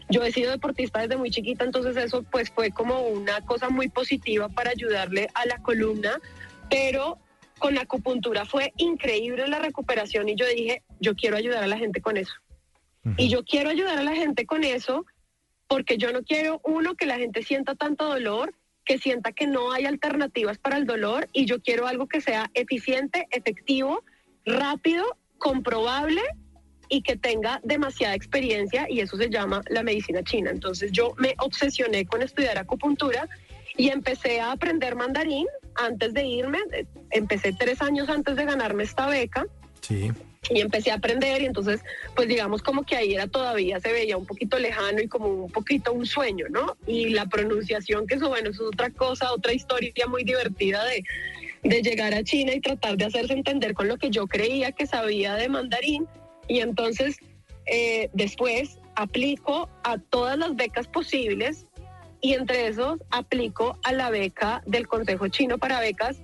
Yo he sido deportista desde muy chiquita, entonces eso pues fue como una cosa muy positiva para ayudarle a la columna, pero con acupuntura fue increíble la recuperación y yo dije, yo quiero ayudar a la gente con eso. Y yo quiero ayudar a la gente con eso porque yo no quiero, uno, que la gente sienta tanto dolor, que sienta que no hay alternativas para el dolor y yo quiero algo que sea eficiente, efectivo rápido, comprobable y que tenga demasiada experiencia y eso se llama la medicina china. Entonces yo me obsesioné con estudiar acupuntura y empecé a aprender mandarín antes de irme. Empecé tres años antes de ganarme esta beca. Sí. Y empecé a aprender y entonces, pues digamos como que ahí era todavía, se veía un poquito lejano y como un poquito un sueño, ¿no? Y la pronunciación, que eso, bueno, es otra cosa, otra historia muy divertida de de llegar a China y tratar de hacerse entender con lo que yo creía que sabía de mandarín. Y entonces eh, después aplico a todas las becas posibles y entre esos aplico a la beca del Consejo Chino para Becas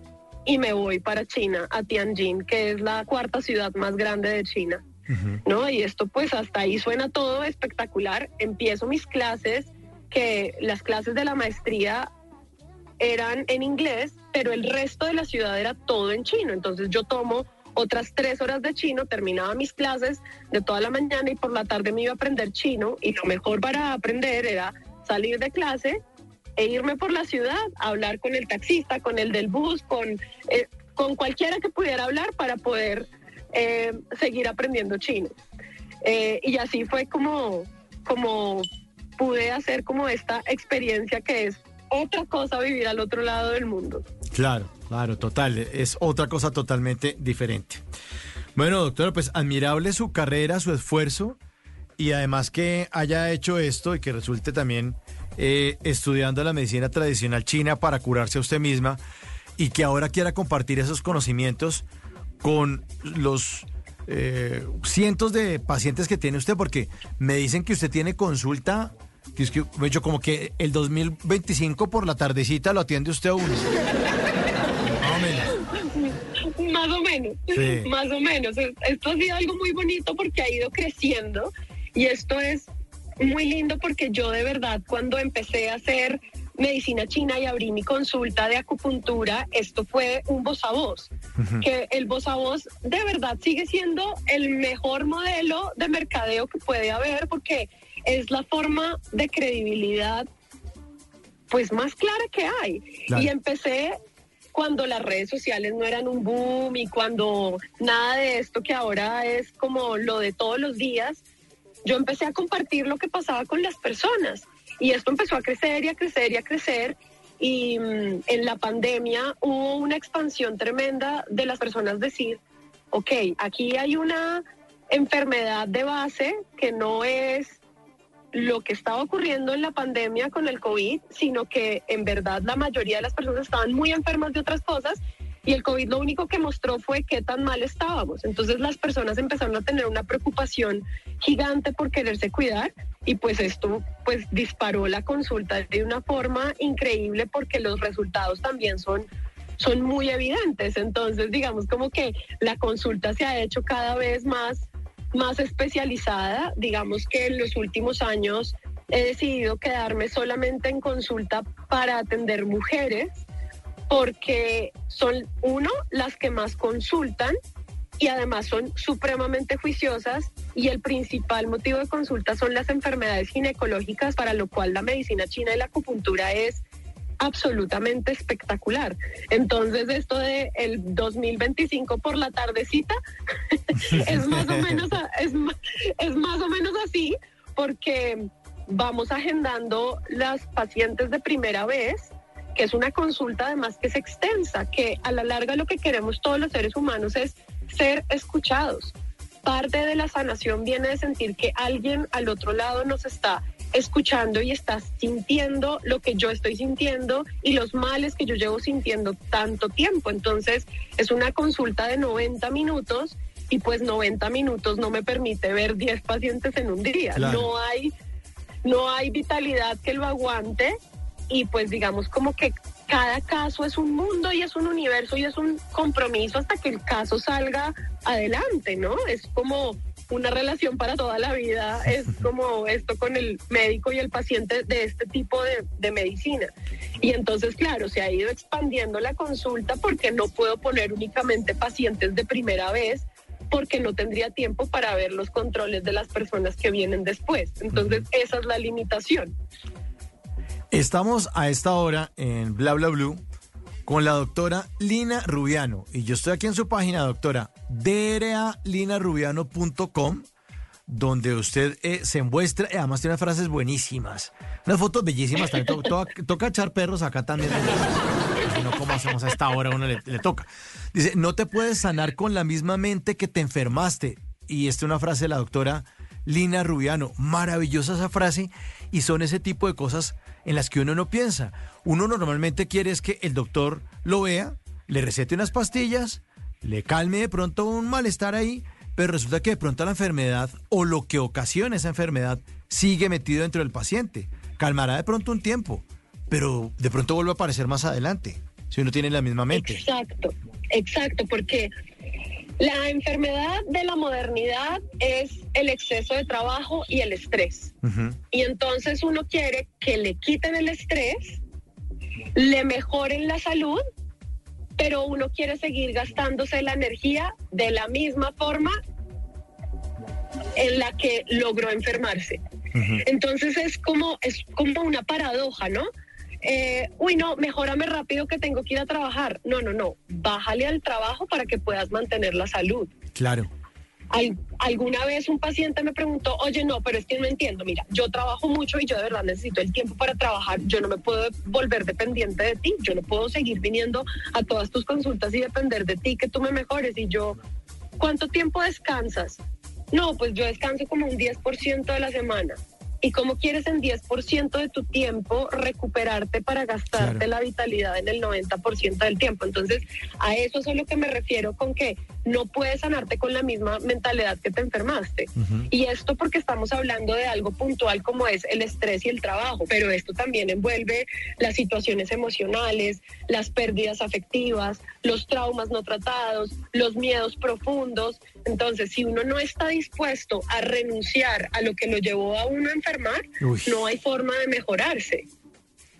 y me voy para China, a Tianjin, que es la cuarta ciudad más grande de China. ¿no? Y esto pues hasta ahí suena todo espectacular. Empiezo mis clases, que las clases de la maestría eran en inglés, pero el resto de la ciudad era todo en chino. Entonces yo tomo otras tres horas de chino, terminaba mis clases de toda la mañana y por la tarde me iba a aprender chino y lo mejor para aprender era salir de clase e irme por la ciudad a hablar con el taxista, con el del bus, con, eh, con cualquiera que pudiera hablar para poder eh, seguir aprendiendo chino. Eh, y así fue como, como pude hacer como esta experiencia que es otra cosa vivir al otro lado del mundo. Claro, claro, total. Es otra cosa totalmente diferente. Bueno, doctora, pues admirable su carrera, su esfuerzo y además que haya hecho esto y que resulte también eh, estudiando la medicina tradicional china para curarse a usted misma y que ahora quiera compartir esos conocimientos con los eh, cientos de pacientes que tiene usted, porque me dicen que usted tiene consulta, que es que, yo como que el 2025 por la tardecita lo atiende usted a uno. Más o menos, más o menos. Esto ha sido algo muy bonito porque ha ido creciendo y esto es muy lindo porque yo de verdad cuando empecé a hacer medicina china y abrí mi consulta de acupuntura, esto fue un voz a voz, que el voz a voz de verdad sigue siendo el mejor modelo de mercadeo que puede haber porque es la forma de credibilidad pues más clara que hay. Y empecé cuando las redes sociales no eran un boom y cuando nada de esto que ahora es como lo de todos los días, yo empecé a compartir lo que pasaba con las personas. Y esto empezó a crecer y a crecer y a crecer. Y mm, en la pandemia hubo una expansión tremenda de las personas decir, ok, aquí hay una enfermedad de base que no es lo que estaba ocurriendo en la pandemia con el COVID, sino que en verdad la mayoría de las personas estaban muy enfermas de otras cosas y el COVID lo único que mostró fue qué tan mal estábamos. Entonces las personas empezaron a tener una preocupación gigante por quererse cuidar y pues esto pues disparó la consulta de una forma increíble porque los resultados también son son muy evidentes. Entonces, digamos como que la consulta se ha hecho cada vez más más especializada. Digamos que en los últimos años he decidido quedarme solamente en consulta para atender mujeres porque son, uno, las que más consultan y además son supremamente juiciosas y el principal motivo de consulta son las enfermedades ginecológicas, para lo cual la medicina china y la acupuntura es absolutamente espectacular. Entonces esto de el 2025 por la tardecita es más o menos es, es más o menos así porque vamos agendando las pacientes de primera vez que es una consulta además que es extensa, que a la larga lo que queremos todos los seres humanos es ser escuchados. Parte de la sanación viene de sentir que alguien al otro lado nos está escuchando y está sintiendo lo que yo estoy sintiendo y los males que yo llevo sintiendo tanto tiempo. Entonces es una consulta de 90 minutos y pues 90 minutos no me permite ver 10 pacientes en un día. No hay no hay vitalidad que lo aguante y pues digamos como que cada caso es un mundo y es un universo y es un compromiso hasta que el caso salga adelante, ¿no? Es como una relación para toda la vida, es como esto con el médico y el paciente de este tipo de, de medicina. Y entonces, claro, se ha ido expandiendo la consulta porque no puedo poner únicamente pacientes de primera vez, porque no tendría tiempo para ver los controles de las personas que vienen después. Entonces, esa es la minación. Estamos a esta hora en Bla Bla Blue con la doctora Lina Rubiano. Y yo estoy aquí en su página, doctora, dralinarubiano.com, donde usted eh, se muestra, y además tiene frases buenísimas, unas fotos bellísimas. Toca echar perros acá también. No, ¿cómo hacemos a esta hora? Uno le, le toca. Dice, no te puedes sanar con la misma mente que te enfermaste. Y esta es una frase de la doctora Lina Rubiano. Maravillosa esa frase. Y son ese tipo de cosas en las que uno no piensa. Uno normalmente quiere es que el doctor lo vea, le recete unas pastillas, le calme de pronto un malestar ahí, pero resulta que de pronto la enfermedad o lo que ocasiona esa enfermedad sigue metido dentro del paciente. Calmará de pronto un tiempo, pero de pronto vuelve a aparecer más adelante, si uno tiene la misma mente. Exacto, exacto, porque la enfermedad de la modernidad es el exceso de trabajo y el estrés. Y entonces uno quiere que le quiten el estrés, le mejoren la salud, pero uno quiere seguir gastándose la energía de la misma forma en la que logró enfermarse. Entonces es como, es como una paradoja, ¿no? Eh, uy, no, mejórame rápido que tengo que ir a trabajar. No, no, no, bájale al trabajo para que puedas mantener la salud. Claro. alguna vez un paciente me preguntó, oye, no, pero es que no entiendo, mira, yo trabajo mucho y yo de verdad necesito el tiempo para trabajar, yo no me puedo volver dependiente de ti, yo no puedo seguir viniendo a todas tus consultas y depender de ti, que tú me mejores y yo, ¿cuánto tiempo descansas? No, pues yo descanso como un 10% de la semana. ¿Y cómo quieres en 10% de tu tiempo recuperarte para gastarte la vitalidad en el 90% del tiempo? Entonces, a eso es a lo que me refiero con que no puedes sanarte con la misma mentalidad que te enfermaste. Y esto porque estamos hablando de algo puntual como es el estrés y el trabajo, pero esto también envuelve las situaciones emocionales, las pérdidas afectivas, los traumas no tratados, los miedos profundos. Entonces, si uno no está dispuesto a renunciar a lo que lo llevó a uno a enfermar, no hay forma de mejorarse.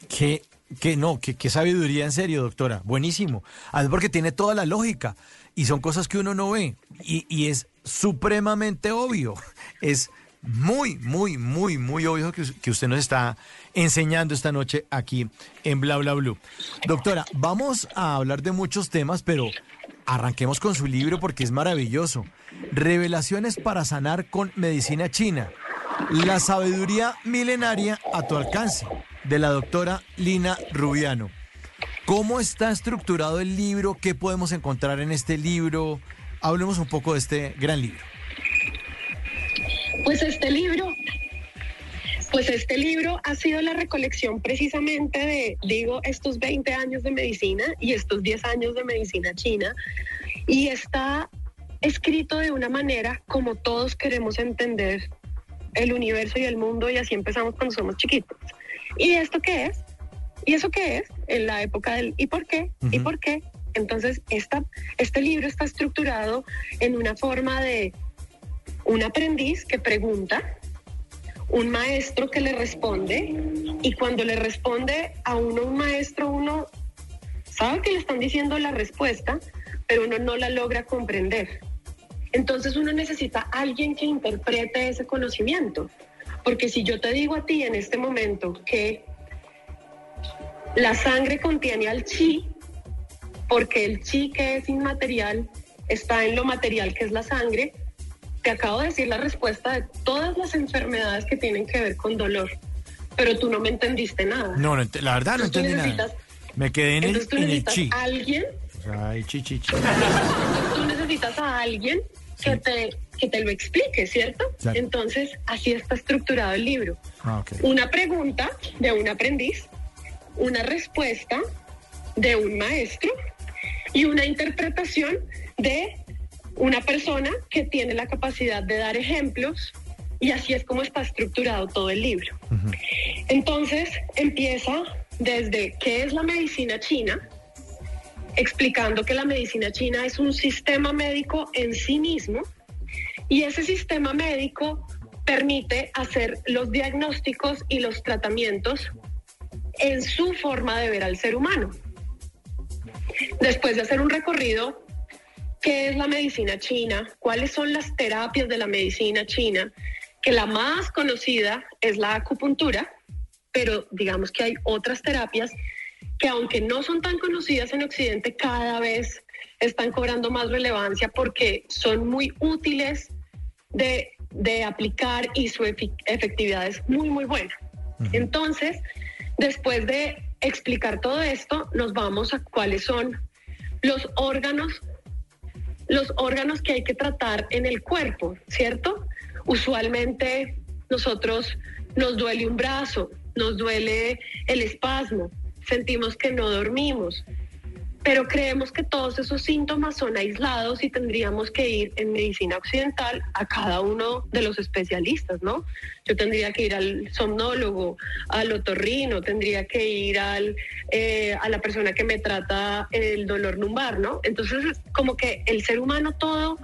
Que, que no, que, que sabiduría en serio, doctora. Buenísimo. Además, porque tiene toda la lógica y son cosas que uno no ve y, es supremamente obvio. Es muy, muy, muy, muy obvio que, que, usted nos está enseñando esta noche aquí en Bla Bla Blue. Doctora, vamos a hablar de muchos temas, pero arranquemos con su libro porque es maravilloso. Revelaciones para sanar con medicina china. La sabiduría milenaria a tu alcance, de la doctora Lina Rubiano. ¿Cómo está estructurado el libro? ¿Qué podemos encontrar en este libro? Hablemos un poco de este gran libro. Pues este libro, pues este libro ha sido la recolección precisamente de, digo, estos 20 años de medicina y estos 10 años de medicina china y está escrito de una manera como todos queremos entender el universo y el mundo y así empezamos cuando somos chiquitos. ¿Y esto qué es? ¿Y eso qué es? En la época del ¿y por qué? ¿Y por qué? Entonces, esta, este libro está estructurado en una forma de un aprendiz que pregunta, un maestro que le responde, y cuando le responde a uno un maestro, uno sabe que le están diciendo la respuesta, pero uno no la logra comprender. Entonces uno necesita alguien que interprete ese conocimiento. Porque si yo te digo a ti en este momento que la sangre contiene al chi, porque el chi que es inmaterial está en lo material que es la sangre. Te acabo de decir la respuesta de todas las enfermedades que tienen que ver con dolor, pero tú no me entendiste nada. No, la verdad no entendí nada. Me quedé en el, en el chi. A alguien. Ay, chi, chi, chi. Tú necesitas a alguien que, te, que te lo explique, ¿cierto? Entonces, así está estructurado el libro. Ah, Una pregunta de un aprendiz una respuesta de un maestro y una interpretación de una persona que tiene la capacidad de dar ejemplos y así es como está estructurado todo el libro. Entonces empieza desde qué es la medicina china, explicando que la medicina china es un sistema médico en sí mismo y ese sistema médico permite hacer los diagnósticos y los tratamientos en su forma de ver al ser humano. Después de hacer un recorrido, ¿qué es la medicina china? ¿Cuáles son las terapias de la medicina china? Que la más conocida es la acupuntura, pero digamos que hay otras terapias que aunque no son tan conocidas en Occidente, cada vez están cobrando más relevancia porque son muy útiles de, aplicar y su efectividad es muy, muy buena. Entonces, Después de explicar todo esto, nos vamos a cuáles son los órganos, los órganos que hay que tratar en el cuerpo, ¿cierto? Usualmente nosotros nos duele un brazo, nos duele el espasmo, sentimos que no dormimos, pero creemos que todos esos síntomas son aislados y tendríamos que ir en medicina occidental a cada uno de los especialistas, ¿no? Yo tendría que ir al somnólogo, al otorrino, tendría que ir al, eh, a la persona que me trata el dolor lumbar, ¿no? Entonces, como que el ser humano todo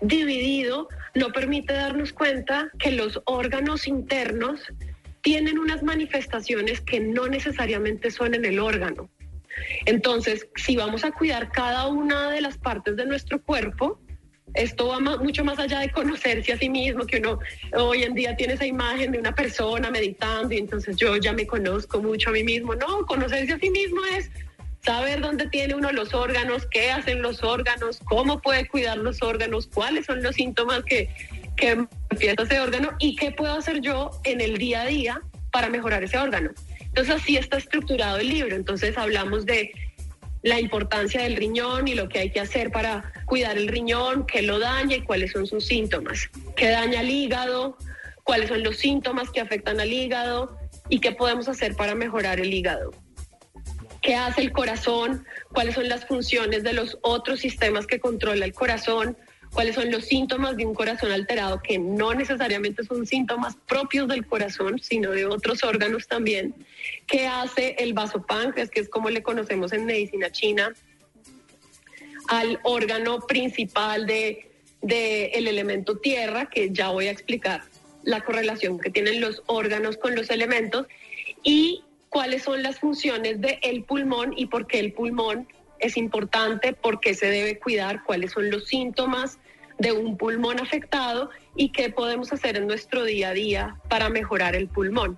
dividido no permite darnos cuenta que los órganos internos tienen unas manifestaciones que no necesariamente son en el órgano. Entonces, si vamos a cuidar cada una de las partes de nuestro cuerpo, esto va mucho más allá de conocerse a sí mismo, que uno hoy en día tiene esa imagen de una persona meditando y entonces yo ya me conozco mucho a mí mismo. No, conocerse a sí mismo es saber dónde tiene uno los órganos, qué hacen los órganos, cómo puede cuidar los órganos, cuáles son los síntomas que, que empieza ese órgano y qué puedo hacer yo en el día a día para mejorar ese órgano. Entonces así está estructurado el libro. Entonces hablamos de la importancia del riñón y lo que hay que hacer para cuidar el riñón, qué lo daña y cuáles son sus síntomas, qué daña el hígado, cuáles son los síntomas que afectan al hígado y qué podemos hacer para mejorar el hígado qué hace el corazón, cuáles son las funciones de los otros sistemas que controla el corazón, cuáles son los síntomas de un corazón alterado, que no necesariamente son síntomas propios del corazón, sino de otros órganos también, qué hace el vasopáncreas, que es como le conocemos en medicina china, al órgano principal de, de el elemento tierra, que ya voy a explicar la correlación que tienen los órganos con los elementos, y cuáles son las funciones del pulmón y por qué el pulmón es importante, por qué se debe cuidar, cuáles son los síntomas de un pulmón afectado y qué podemos hacer en nuestro día a día para mejorar el pulmón.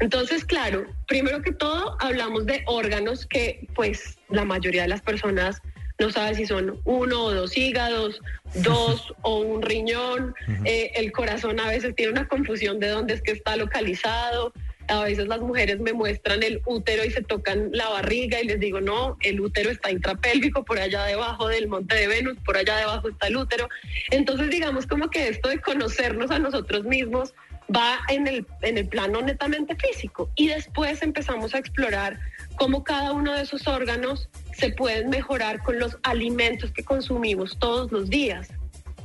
Entonces, claro, primero que todo hablamos de órganos que pues la mayoría de las personas no sabe si son uno o dos hígados, dos o un riñón, eh, el corazón a veces tiene una confusión de dónde es que está localizado, a veces las mujeres me muestran el útero y se tocan la barriga y les digo, no, el útero está intrapélvico, por allá debajo del monte de Venus, por allá debajo está el útero. Entonces digamos como que esto de conocernos a nosotros mismos va en el, en el plano netamente físico y después empezamos a explorar cómo cada uno de esos órganos se pueden mejorar con los alimentos que consumimos todos los días.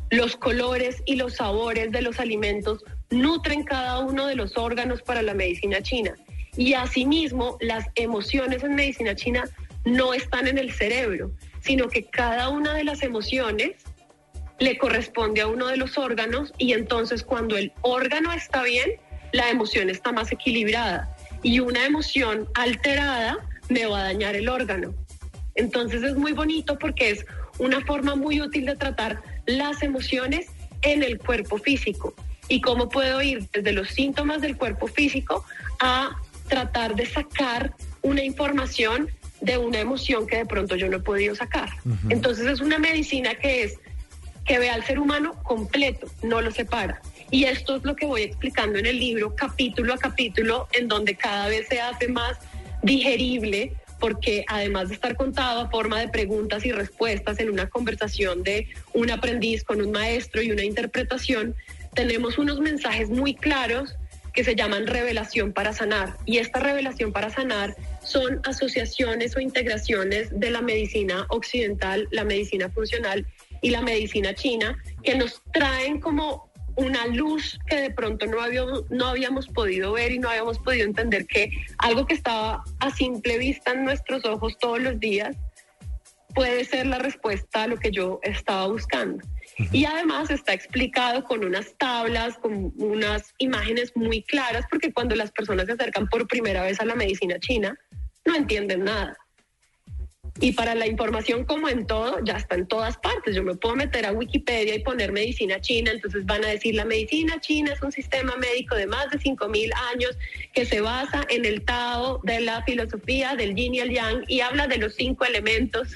Los colores y los sabores de los alimentos nutren cada uno de los órganos para la medicina china. Y asimismo, las emociones en medicina china no están en el cerebro, sino que cada una de las emociones le corresponde a uno de los órganos y entonces cuando el órgano está bien, la emoción está más equilibrada y una emoción alterada me va a dañar el órgano. Entonces es muy bonito porque es una forma muy útil de tratar las emociones en el cuerpo físico y cómo puedo ir desde los síntomas del cuerpo físico a tratar de sacar una información de una emoción que de pronto yo no he podido sacar. Entonces es una medicina que es que ve al ser humano completo, no lo separa. Y esto es lo que voy explicando en el libro, capítulo a capítulo, en donde cada vez se hace más digerible, porque además de estar contado a forma de preguntas y respuestas en una conversación de un aprendiz con un maestro y una interpretación, tenemos unos mensajes muy claros que se llaman revelación para sanar. Y esta revelación para sanar son asociaciones o integraciones de la medicina occidental, la medicina funcional y la medicina china, que nos traen como una luz que de pronto no habíamos, no habíamos podido ver y no habíamos podido entender que algo que estaba a simple vista en nuestros ojos todos los días puede ser la respuesta a lo que yo estaba buscando. Y además está explicado con unas tablas, con unas imágenes muy claras, porque cuando las personas se acercan por primera vez a la medicina china, no entienden nada. Y para la información, como en todo, ya está en todas partes. Yo me puedo meter a Wikipedia y poner medicina china, entonces van a decir la medicina china es un sistema médico de más de 5.000 años que se basa en el Tao de la filosofía del yin y el yang y habla de los cinco elementos,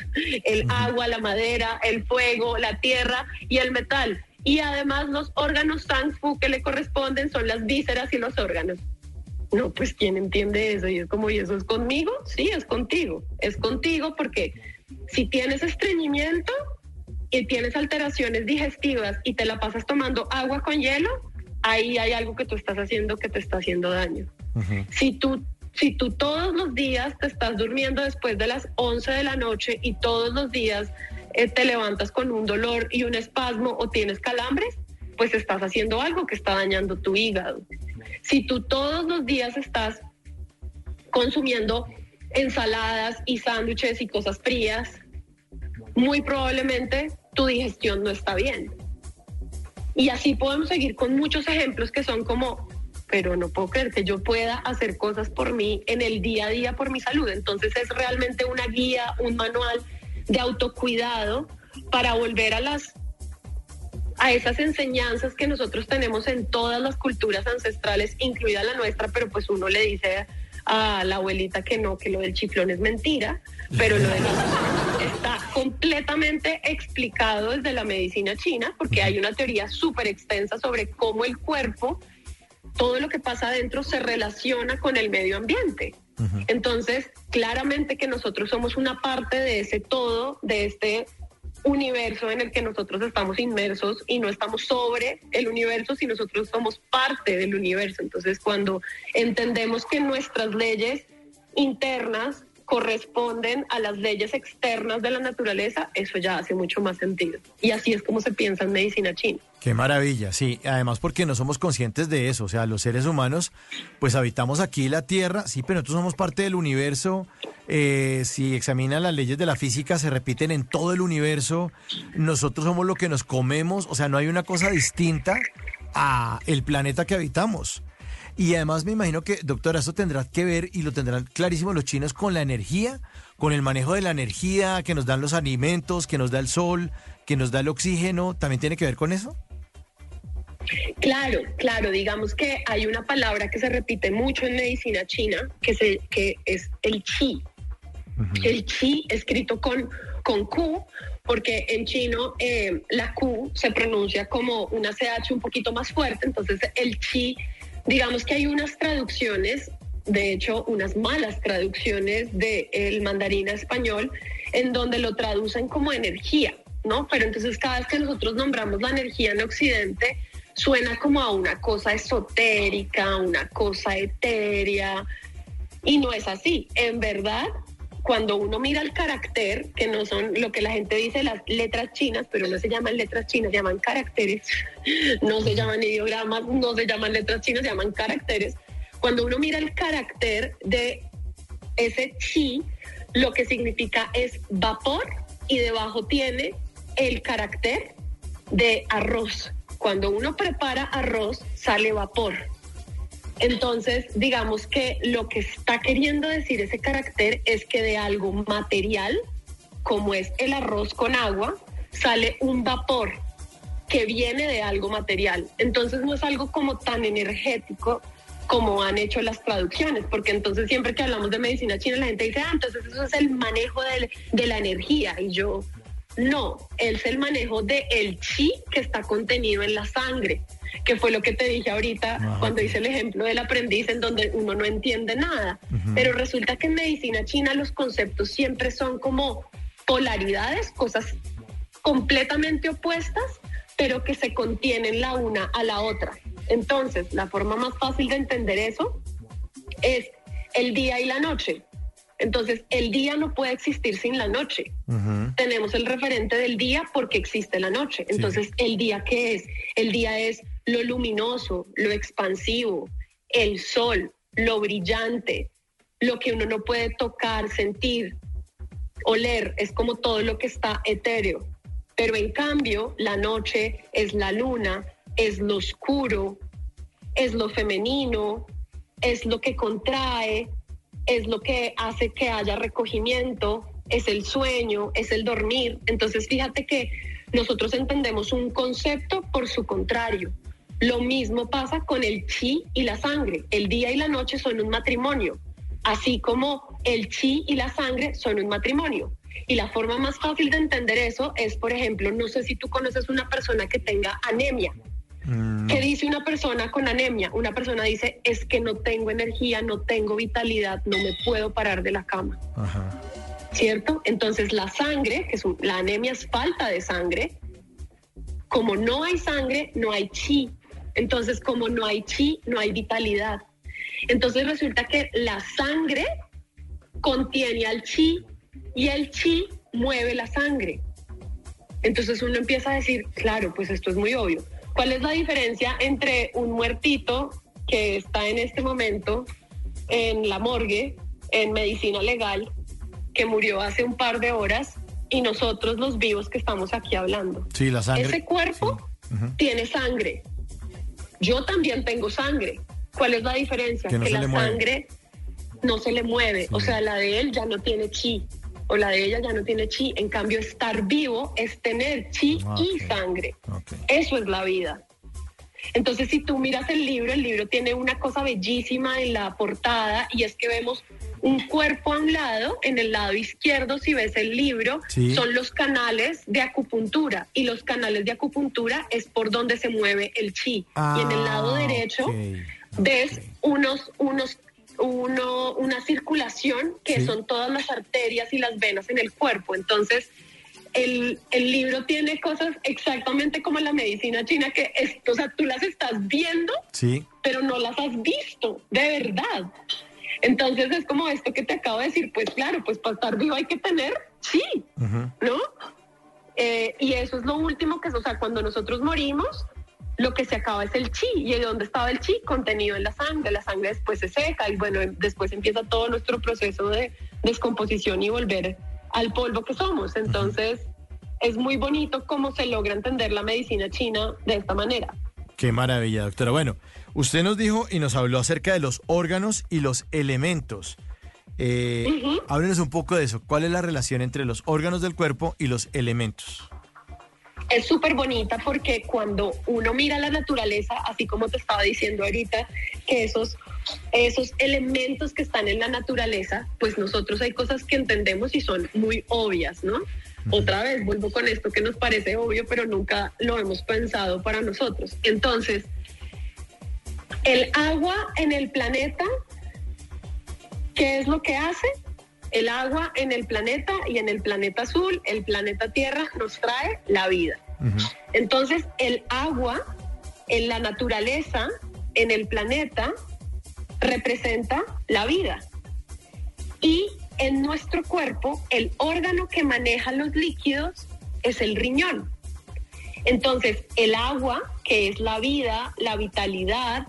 el agua, la madera, el fuego, la tierra y el metal. Y además los órganos Sang Fu que le corresponden son las vísceras y los órganos. No, pues ¿quién entiende eso? Y es como, ¿y eso es conmigo? Sí, es contigo. Es contigo porque si tienes estreñimiento y tienes alteraciones digestivas y te la pasas tomando agua con hielo, ahí hay algo que tú estás haciendo que te está haciendo daño. Si tú si tú todos los días te estás durmiendo después de las 11 de la noche y todos los días eh, te levantas con un dolor y un espasmo o tienes calambres, pues estás haciendo algo que está dañando tu hígado. Si tú todos los días estás consumiendo ensaladas y sándwiches y cosas frías, muy probablemente tu digestión no está bien. Y así podemos seguir con muchos ejemplos que son como, pero no puedo creer que yo pueda hacer cosas por mí en el día a día por mi salud. Entonces es realmente una guía, un manual de autocuidado para volver a las a esas enseñanzas que nosotros tenemos en todas las culturas ancestrales, incluida la nuestra, pero pues uno le dice a la abuelita que no, que lo del chiflón es mentira, pero lo de la- está completamente explicado desde la medicina china, porque hay una teoría súper extensa sobre cómo el cuerpo, todo lo que pasa adentro se relaciona con el medio ambiente. Entonces, claramente que nosotros somos una parte de ese todo, de este universo en el que nosotros estamos inmersos y no estamos sobre el universo, si nosotros somos parte del universo. Entonces, cuando entendemos que nuestras leyes internas corresponden a las leyes externas de la naturaleza, eso ya hace mucho más sentido. Y así es como se piensa en medicina china. Qué maravilla, sí. Además porque no somos conscientes de eso. O sea, los seres humanos, pues habitamos aquí la Tierra, sí, pero nosotros somos parte del universo. Eh, si examinan las leyes de la física, se repiten en todo el universo. Nosotros somos lo que nos comemos. O sea, no hay una cosa distinta a el planeta que habitamos. Y además me imagino que, doctora, eso tendrá que ver, y lo tendrán clarísimo los chinos, con la energía, con el manejo de la energía que nos dan los alimentos, que nos da el sol, que nos da el oxígeno. ¿También tiene que ver con eso? Claro, claro, digamos que hay una palabra que se repite mucho en medicina china, que, se, que es el chi. El chi escrito con, con Q, porque en chino eh, la Q se pronuncia como una CH un poquito más fuerte, entonces el chi, digamos que hay unas traducciones, de hecho unas malas traducciones del mandarín a español, en donde lo traducen como energía, ¿no? Pero entonces cada vez que nosotros nombramos la energía en Occidente, suena como a una cosa esotérica, una cosa etérea, y no es así. En verdad, cuando uno mira el carácter, que no son lo que la gente dice las letras chinas, pero no se llaman letras chinas, se llaman caracteres, no se llaman ideogramas, no se llaman letras chinas, se llaman caracteres. Cuando uno mira el carácter de ese chi, lo que significa es vapor y debajo tiene el carácter de arroz. Cuando uno prepara arroz, sale vapor. Entonces, digamos que lo que está queriendo decir ese carácter es que de algo material, como es el arroz con agua, sale un vapor que viene de algo material. Entonces no es algo como tan energético como han hecho las traducciones, porque entonces siempre que hablamos de medicina china la gente dice, ah, entonces eso es el manejo de la energía. Y yo, no, es el manejo del el chi que está contenido en la sangre, que fue lo que te dije ahorita cuando hice el ejemplo del aprendiz en donde uno no entiende nada. Pero resulta que en medicina china los conceptos siempre son como polaridades, cosas completamente opuestas, pero que se contienen la una a la otra. Entonces, la forma más fácil de entender eso es el día y la noche. Entonces, el día no puede existir sin la noche. Tenemos el referente del día porque existe la noche. Entonces, ¿el día qué es? El día es lo luminoso, lo expansivo, el sol, lo brillante, lo que uno no puede tocar, sentir, oler, es como todo lo que está etéreo. Pero en cambio, la noche es la luna, es lo oscuro, es lo femenino, es lo que contrae, es lo que hace que haya recogimiento, es el sueño, es el dormir. Entonces, fíjate que nosotros entendemos un concepto por su contrario. Lo mismo pasa con el chi y la sangre. El día y la noche son un matrimonio, así como el chi y la sangre son un matrimonio. Y la forma más fácil de entender eso es, por ejemplo, no sé si tú conoces una persona que tenga anemia. ¿Qué dice una persona con anemia? Una persona dice, es que no tengo energía, no tengo vitalidad, no me puedo parar de la cama. ¿Cierto? Entonces la sangre, que es un- la anemia es falta de sangre, como no hay sangre, no hay chi. Entonces, como no hay chi, no hay vitalidad. Entonces resulta que la sangre contiene al chi y el chi mueve la sangre. Entonces uno empieza a decir, claro, pues esto es muy obvio. ¿Cuál es la diferencia entre un muertito que está en este momento en la morgue, en medicina legal, que murió hace un par de horas, y nosotros los vivos que estamos aquí hablando? Sí, la sangre. Ese cuerpo tiene sangre. Yo también tengo sangre. ¿Cuál es la diferencia? Que no la sangre no se le mueve. O sea, la de él ya no tiene chi. O la de ella ya no tiene chi. En cambio, estar vivo es tener chi Ah, y sangre. Eso es la vida. Entonces, si tú miras el libro, el libro tiene una cosa bellísima en la portada y es que vemos un cuerpo a un lado, en el lado izquierdo, si ves el libro, Sí. son los canales de acupuntura y los canales de acupuntura es por donde se mueve el chi. y en el lado Ah, derecho ok. ves unos, unos, uno, una circulación que Sí. son todas las arterias y las venas en el cuerpo. Entonces, el, el libro tiene cosas exactamente como la medicina china, que es, o sea, tú las estás viendo, Sí. pero no las has visto, de verdad. Entonces es como esto que te acabo de decir, pues claro, pues para estar vivo hay que tener, sí, ¿no? Eh, y eso es lo último que es, o sea, cuando nosotros morimos, lo que se acaba es el chi. ¿Y de dónde estaba el chi? Contenido en la sangre. La sangre después se seca y bueno, después empieza todo nuestro proceso de descomposición y volver al polvo que somos. Entonces, es muy bonito cómo se logra entender la medicina china de esta manera. Qué maravilla, doctora. Bueno, usted nos dijo y nos habló acerca de los órganos y los elementos. Eh, Háblenos un poco de eso. ¿Cuál es la relación entre los órganos del cuerpo y los elementos? es súper bonita porque cuando uno mira la naturaleza, así como te estaba diciendo ahorita, que esos, esos elementos que están en la naturaleza, pues nosotros hay cosas que entendemos y son muy obvias, ¿no? Otra vez vuelvo con esto que nos parece obvio, pero nunca lo hemos pensado para nosotros. Entonces, el agua en el planeta, ¿qué es lo que hace? El agua en el planeta y en el planeta azul, el planeta Tierra, nos trae la vida. Entonces, el agua en la naturaleza, en el planeta, representa la vida. Y en nuestro cuerpo, el órgano que maneja los líquidos es el riñón. Entonces, el agua, que es la vida, la vitalidad,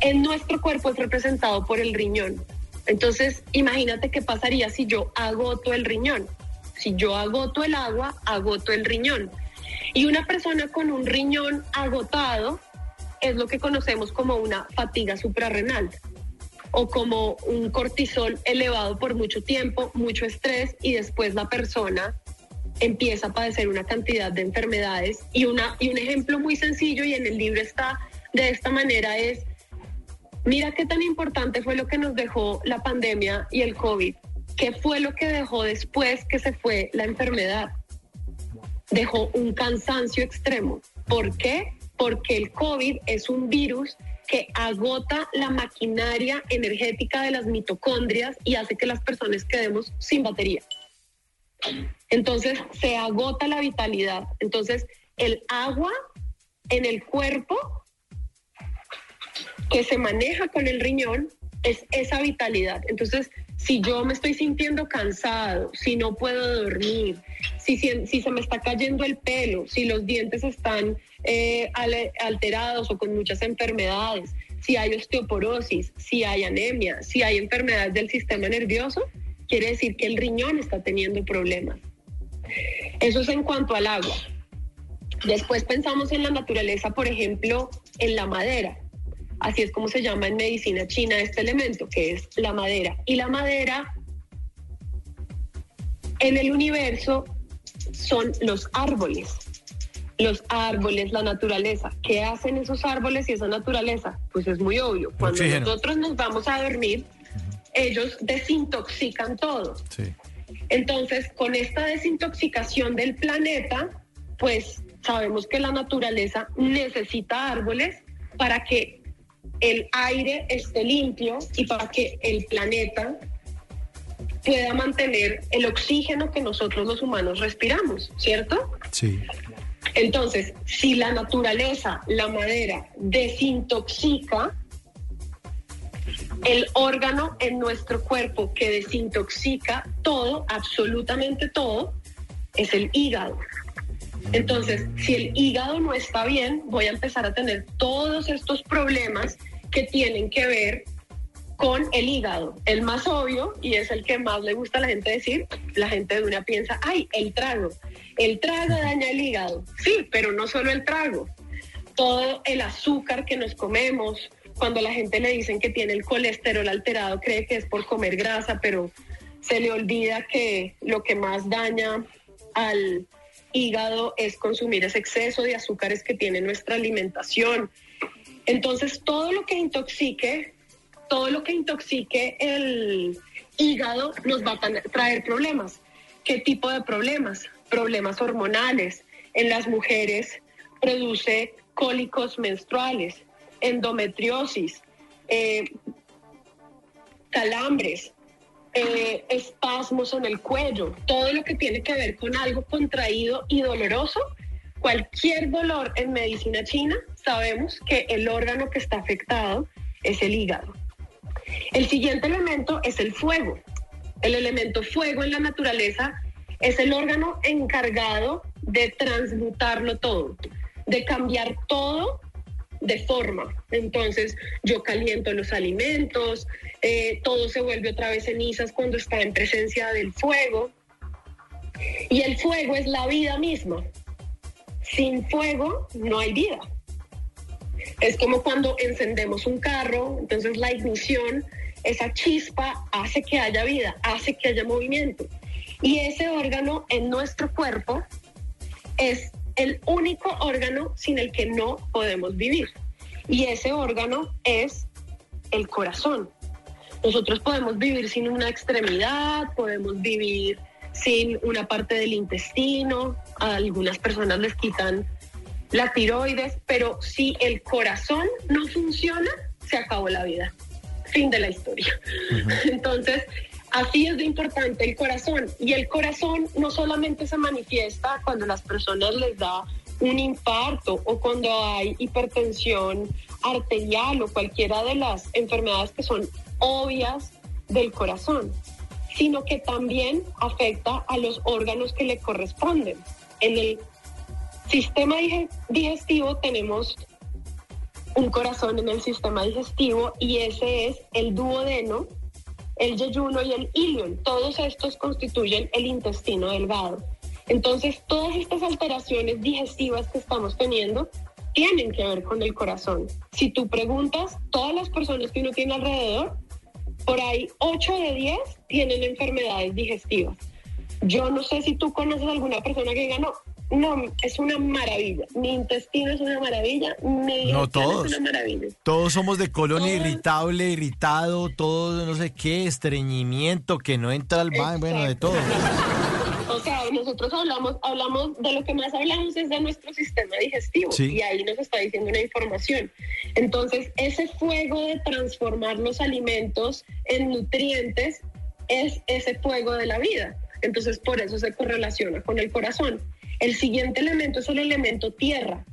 en nuestro cuerpo es representado por el riñón. Entonces, imagínate qué pasaría si yo agoto el riñón. Si yo agoto el agua, agoto el riñón. Y una persona con un riñón agotado es lo que conocemos como una fatiga suprarrenal o como un cortisol elevado por mucho tiempo, mucho estrés y después la persona empieza a padecer una cantidad de enfermedades. Y, una, y un ejemplo muy sencillo y en el libro está de esta manera es, mira qué tan importante fue lo que nos dejó la pandemia y el COVID. ¿Qué fue lo que dejó después que se fue la enfermedad? Dejó un cansancio extremo. ¿Por qué? Porque el COVID es un virus que agota la maquinaria energética de las mitocondrias y hace que las personas quedemos sin batería. Entonces se agota la vitalidad. Entonces el agua en el cuerpo que se maneja con el riñón es esa vitalidad. Entonces, si yo me estoy sintiendo cansado, si no puedo dormir, si, si, se me está cayendo el pelo, si los dientes están eh, alterados o con muchas enfermedades, si hay osteoporosis, si hay anemia, si hay enfermedades del sistema nervioso, quiere decir que el riñón está teniendo problemas. Eso es en cuanto al agua. Después pensamos en la naturaleza, por ejemplo, en la madera. Así es como se llama en medicina china este elemento, que es la madera. Y la madera en el universo son los árboles. Los árboles, la naturaleza. ¿Qué hacen esos árboles y esa naturaleza? Pues es muy obvio. Cuando Oxígeno. nosotros nos vamos a dormir, ellos desintoxican todo. Entonces, con esta desintoxicación del planeta, pues sabemos que la naturaleza necesita árboles para que el aire esté limpio y para que el planeta pueda mantener el oxígeno que nosotros los humanos respiramos, ¿cierto? Sí. Entonces, si la naturaleza, la madera, desintoxica, el órgano en nuestro cuerpo que desintoxica todo, absolutamente todo, es el hígado. Entonces, si el hígado no está bien, voy a empezar a tener todos estos problemas que tienen que ver con el hígado. El más obvio, y es el que más le gusta a la gente decir, la gente de una piensa, ay, el trago. El trago daña el hígado. Sí, pero no solo el trago. Todo el azúcar que nos comemos, cuando la gente le dicen que tiene el colesterol alterado, cree que es por comer grasa, pero se le olvida que lo que más daña al hígado es consumir ese exceso de azúcares que tiene nuestra alimentación. Entonces, todo lo que intoxique, todo lo que intoxique el hígado nos va a traer problemas. ¿Qué tipo de problemas? Problemas hormonales. En las mujeres produce cólicos menstruales, endometriosis, eh, calambres, eh, espasmos en el cuello, todo lo que tiene que ver con algo contraído y doloroso. Cualquier dolor en medicina china, sabemos que el órgano que está afectado es el hígado. El siguiente elemento es el fuego. El elemento fuego en la naturaleza es el órgano encargado de transmutarlo todo, de cambiar todo de forma. Entonces yo caliento los alimentos, eh, todo se vuelve otra vez cenizas cuando está en presencia del fuego. Y el fuego es la vida misma. Sin fuego no hay vida. Es como cuando encendemos un carro, entonces la ignición, esa chispa hace que haya vida, hace que haya movimiento. Y ese órgano en nuestro cuerpo es el único órgano sin el que no podemos vivir. Y ese órgano es el corazón. Nosotros podemos vivir sin una extremidad, podemos vivir sin una parte del intestino, a algunas personas les quitan la tiroides, pero si el corazón no funciona, se acabó la vida. Fin de la historia. Entonces, así es de importante el corazón. Y el corazón no solamente se manifiesta cuando las personas les da un infarto o cuando hay hipertensión arterial o cualquiera de las enfermedades que son obvias del corazón, sino que también afecta a los órganos que le corresponden. En el sistema digestivo tenemos un corazón en el sistema digestivo y ese es el duodeno, el yeyuno y el ilion. Todos estos constituyen el intestino delgado. Entonces, todas estas alteraciones digestivas que estamos teniendo tienen que ver con el corazón. Si tú preguntas, todas las personas que uno tiene alrededor, por ahí 8 de 10 tienen enfermedades digestivas. Yo no sé si tú conoces a alguna persona que diga, no, no, es una maravilla. Mi intestino es una maravilla. Mi no todos. Es una maravilla. Todos somos de colon irritable, irritado, todo no sé qué, estreñimiento, que no entra al baño, bueno, de todo. O sea, nosotros hablamos, hablamos de lo que más hablamos es de nuestro sistema digestivo y ahí nos está diciendo una información. Entonces, ese fuego de transformar los alimentos en nutrientes es ese fuego de la vida. Entonces, por eso se correlaciona con el corazón. El siguiente elemento es el elemento tierra.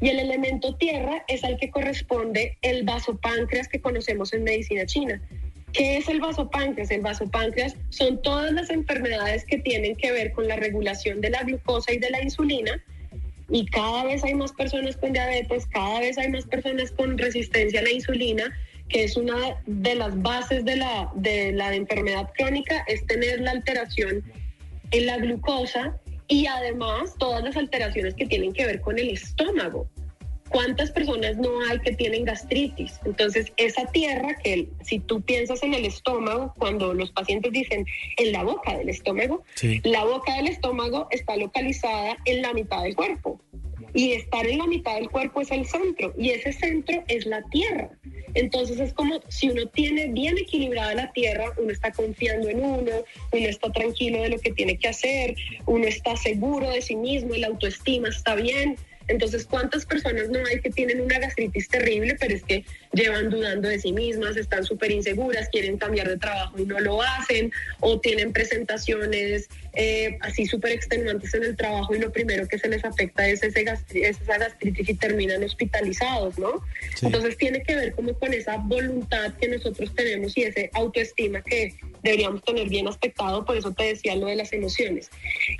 Y el elemento tierra es al que corresponde el vasopáncreas que conocemos en medicina china. ¿Qué es el vasopáncreas? El vasopáncreas son todas las enfermedades que tienen que ver con la regulación de la glucosa y de la insulina. Y cada vez hay más personas con diabetes, cada vez hay más personas con resistencia a la insulina, que es una de las bases de la, de la enfermedad crónica, es tener la alteración en la glucosa y además todas las alteraciones que tienen que ver con el estómago. ¿Cuántas personas no hay que tienen gastritis? Entonces, esa tierra que si tú piensas en el estómago, cuando los pacientes dicen en la boca del estómago, la boca del estómago está localizada en la mitad del cuerpo. Y estar en la mitad del cuerpo es el centro, y ese centro es la tierra. Entonces es como si uno tiene bien equilibrada la tierra, uno está confiando en uno, uno está tranquilo de lo que tiene que hacer, uno está seguro de sí mismo, la autoestima está bien. Entonces, ¿cuántas personas no hay que tienen una gastritis terrible, pero es que llevan dudando de sí mismas, están súper inseguras, quieren cambiar de trabajo y no lo hacen, o tienen presentaciones eh, así súper extenuantes en el trabajo y lo primero que se les afecta es ese esa gastritis y terminan hospitalizados, ¿no? Entonces, tiene que ver como con esa voluntad que nosotros tenemos y ese autoestima que deberíamos tener bien aspectado, por eso te decía lo de las emociones.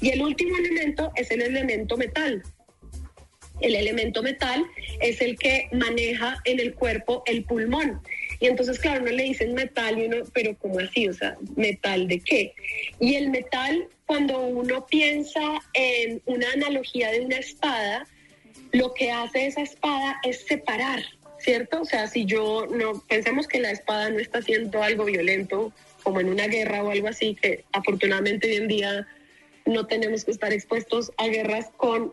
Y el último elemento es el elemento metal. El elemento metal es el que maneja en el cuerpo el pulmón. Y entonces, claro, uno le dicen metal y uno, pero ¿cómo así? O sea, ¿metal de qué? Y el metal, cuando uno piensa en una analogía de una espada, lo que hace esa espada es separar, ¿cierto? O sea, si yo no, pensemos que la espada no está haciendo algo violento, como en una guerra o algo así, que afortunadamente hoy en día no tenemos que estar expuestos a guerras con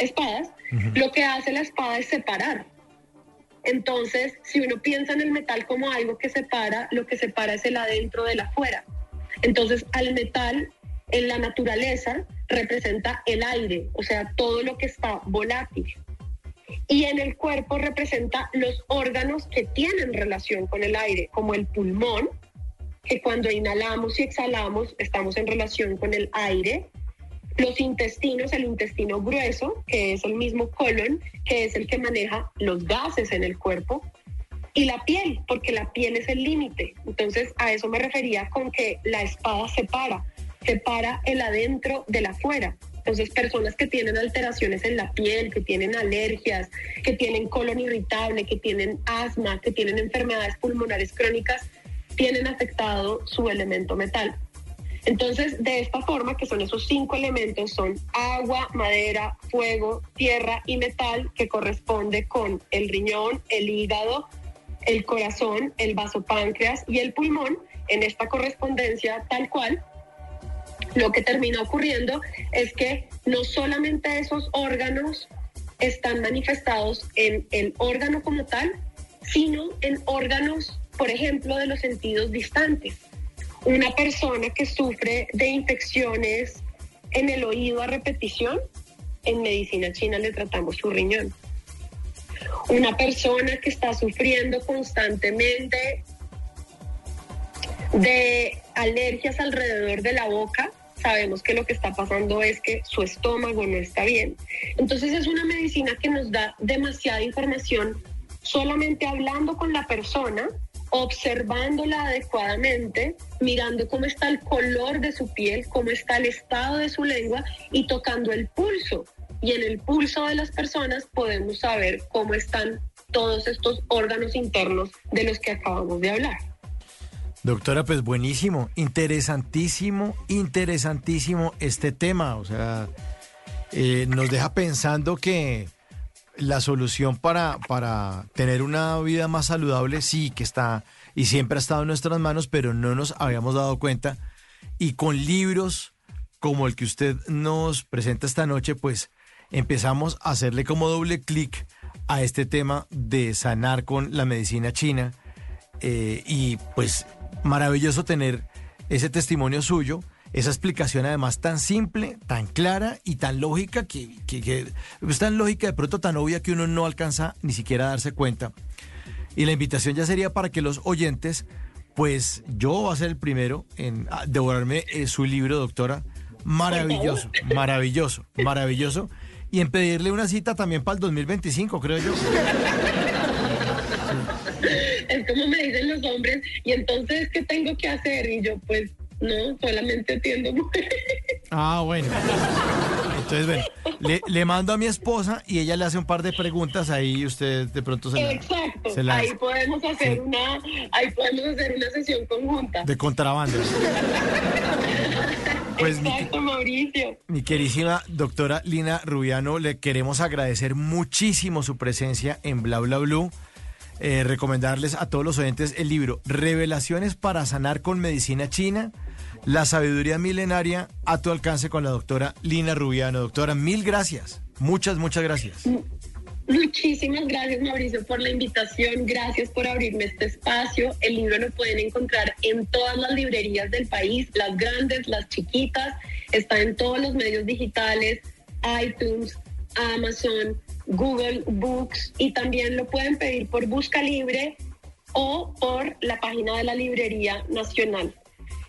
espadas, lo que hace la espada es separar. Entonces, si uno piensa en el metal como algo que separa, lo que separa es el adentro del afuera. Entonces, al metal en la naturaleza representa el aire, o sea, todo lo que está volátil. Y en el cuerpo representa los órganos que tienen relación con el aire, como el pulmón, que cuando inhalamos y exhalamos estamos en relación con el aire. Los intestinos, el intestino grueso, que es el mismo colon, que es el que maneja los gases en el cuerpo. Y la piel, porque la piel es el límite. Entonces a eso me refería con que la espada separa, separa el adentro del afuera. Entonces, personas que tienen alteraciones en la piel, que tienen alergias, que tienen colon irritable, que tienen asma, que tienen enfermedades pulmonares crónicas, tienen afectado su elemento metal. Entonces, de esta forma, que son esos cinco elementos, son agua, madera, fuego, tierra y metal, que corresponde con el riñón, el hígado, el corazón, el vaso páncreas y el pulmón, en esta correspondencia tal cual, lo que termina ocurriendo es que no solamente esos órganos están manifestados en el órgano como tal, sino en órganos por ejemplo, de los sentidos distantes. Una persona que sufre de infecciones en el oído a repetición, en medicina china le tratamos su riñón. Una persona que está sufriendo constantemente de alergias alrededor de la boca, sabemos que lo que está pasando es que su estómago no está bien. Entonces es una medicina que nos da demasiada información solamente hablando con la persona observándola adecuadamente, mirando cómo está el color de su piel, cómo está el estado de su lengua y tocando el pulso. Y en el pulso de las personas podemos saber cómo están todos estos órganos internos de los que acabamos de hablar. Doctora, pues buenísimo, interesantísimo, interesantísimo este tema. O sea, eh, nos deja pensando que la solución para, para tener una vida más saludable sí que está y siempre ha estado en nuestras manos, pero no nos habíamos dado cuenta. Y con libros como el que usted nos presenta esta noche, pues empezamos a hacerle como doble clic a este tema de sanar con la medicina china. Eh, y pues maravilloso tener ese testimonio suyo esa explicación además tan simple, tan clara y tan lógica que, tan lógica de pronto tan obvia que uno no alcanza ni siquiera a darse cuenta. Y la invitación ya sería para que los oyentes, pues yo voy a ser el primero en devorarme eh, su libro, doctora. Maravilloso, maravilloso, maravilloso. Y en pedirle una cita también para el 2025, creo yo. Es como me dicen los hombres, y entonces, ¿qué tengo que hacer? Y yo, pues, no, solamente atiendo mujeres. Ah, bueno. Entonces, bueno, le, mando a mi esposa y ella le hace un par de preguntas ahí usted de pronto se Exacto. ahí podemos hacer una, ahí podemos hacer una sesión conjunta. De contrabando. Pues Exacto, Mauricio. Mi queridísima doctora Lina Rubiano, le queremos agradecer muchísimo su presencia en Bla Bla Blue. Eh, recomendarles a todos los oyentes el libro Revelaciones para sanar con medicina china la sabiduría milenaria a tu alcance con la doctora Lina Rubiano. Doctora, mil gracias. Muchas, muchas gracias. Muchísimas gracias Mauricio por la invitación, gracias por abrirme este espacio. El libro lo pueden encontrar en todas las librerías del país, las grandes, las chiquitas, está en todos los medios digitales, iTunes, Amazon, Google Books y también lo pueden pedir por Busca Libre o por la página de la Librería Nacional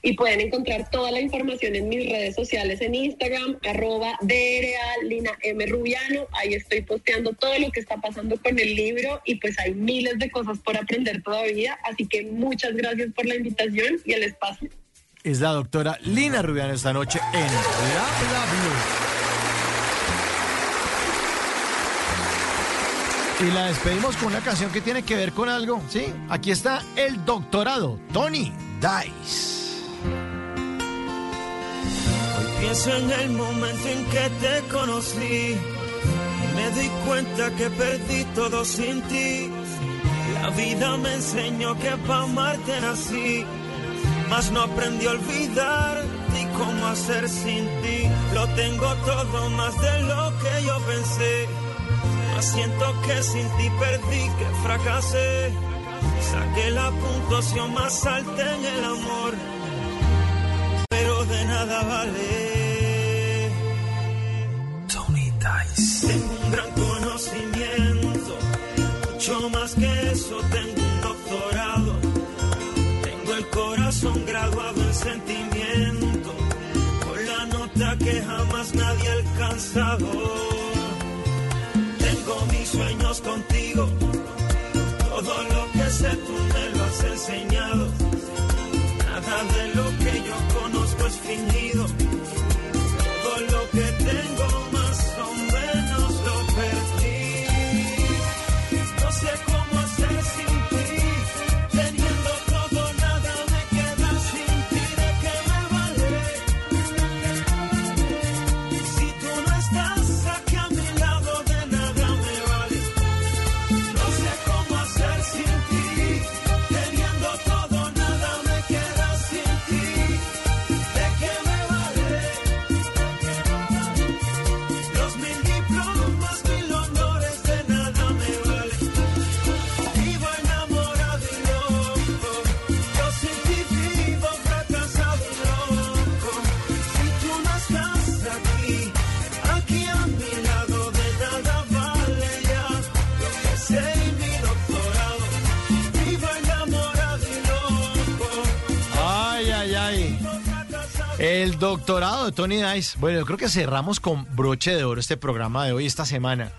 y pueden encontrar toda la información en mis redes sociales en Instagram, arroba DRA Lina M. Rubiano. Ahí estoy posteando todo lo que está pasando con el libro y pues hay miles de cosas por aprender todavía. Así que muchas gracias por la invitación y el espacio. Es la doctora Lina Rubiano esta noche en Bla Bla Y la despedimos con una canción que tiene que ver con algo, ¿sí? Aquí está el doctorado, Tony Dice. Pienso en el momento en que te conocí me di cuenta que perdí todo sin ti. La vida me enseñó que para amarte nací, mas no aprendí a olvidar ti, cómo hacer sin ti. Lo tengo todo más de lo que yo pensé. Mas siento que sin ti perdí, que fracasé. Saqué la puntuación más alta en el amor, de nada vale. Tony Dice. Tengo un gran conocimiento, mucho más que eso, tengo un doctorado. Tengo el corazón graduado en sentimiento, con la nota que jamás nadie ha alcanzado. Tengo mis sueños contigo, todo lo que sé tú me lo has enseñado. El doctorado de Tony Dice. Bueno, yo creo que cerramos con broche de oro este programa de hoy, esta semana.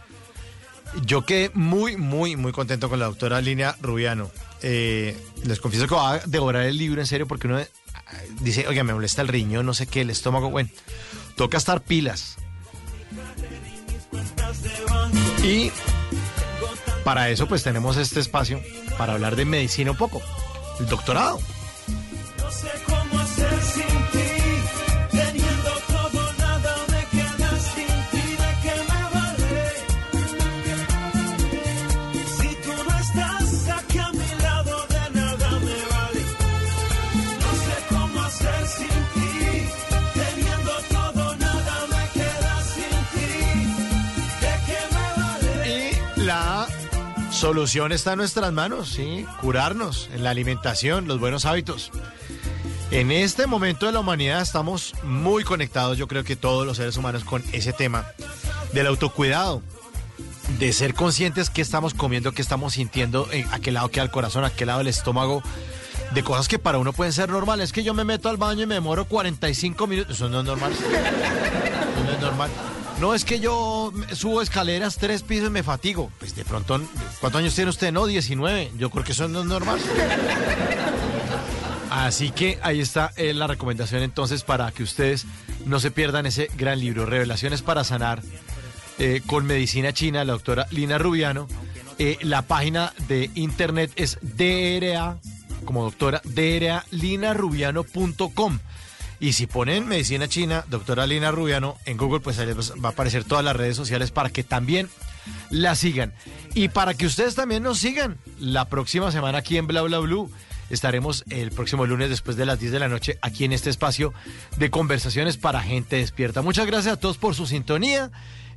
Yo quedé muy, muy, muy contento con la doctora Línea Rubiano. Eh, les confieso que voy a devorar el libro en serio porque uno eh, dice, oiga, me molesta el riñón, no sé qué, el estómago. Bueno, toca estar pilas. Y para eso pues tenemos este espacio para hablar de medicina un poco. El doctorado. Solución está en nuestras manos, ¿sí? Curarnos en la alimentación, los buenos hábitos. En este momento de la humanidad estamos muy conectados, yo creo que todos los seres humanos, con ese tema del autocuidado, de ser conscientes qué estamos comiendo, qué estamos sintiendo, eh, a qué lado queda el corazón, a qué lado el estómago, de cosas que para uno pueden ser normales. Es que yo me meto al baño y me demoro 45 minutos, eso no es normal. Eso no es normal. No es que yo subo escaleras tres pisos y me fatigo. Pues de pronto, ¿cuántos años tiene usted? No, 19. Yo creo que eso no es normal. Así que ahí está eh, la recomendación entonces para que ustedes no se pierdan ese gran libro, Revelaciones para Sanar, eh, con medicina china, la doctora Lina Rubiano. Eh, la página de internet es DRA, como doctora, DRALinaRubiano.com. Y si ponen medicina china, doctora Lina Rubiano, en Google, pues ahí les va a aparecer todas las redes sociales para que también la sigan. Y para que ustedes también nos sigan la próxima semana aquí en Bla Bla Blue. Estaremos el próximo lunes después de las 10 de la noche aquí en este espacio de conversaciones para gente despierta. Muchas gracias a todos por su sintonía.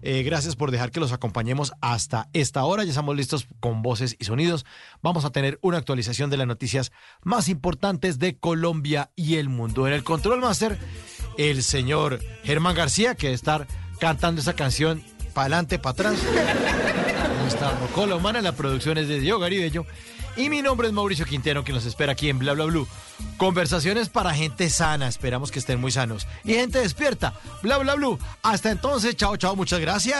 Eh, gracias por dejar que los acompañemos hasta esta hora. Ya estamos listos con voces y sonidos. Vamos a tener una actualización de las noticias más importantes de Colombia y el mundo. En el Control Master, el señor Germán García, que estar cantando esa canción para adelante, para atrás. Nuestra rocola humana, la producción es de Diego Garibello. Y mi nombre es Mauricio Quintero, que nos espera aquí en Bla Bla Blue. Conversaciones para gente sana, esperamos que estén muy sanos. Y gente despierta, Bla Bla Blue. Hasta entonces, chao, chao, muchas gracias.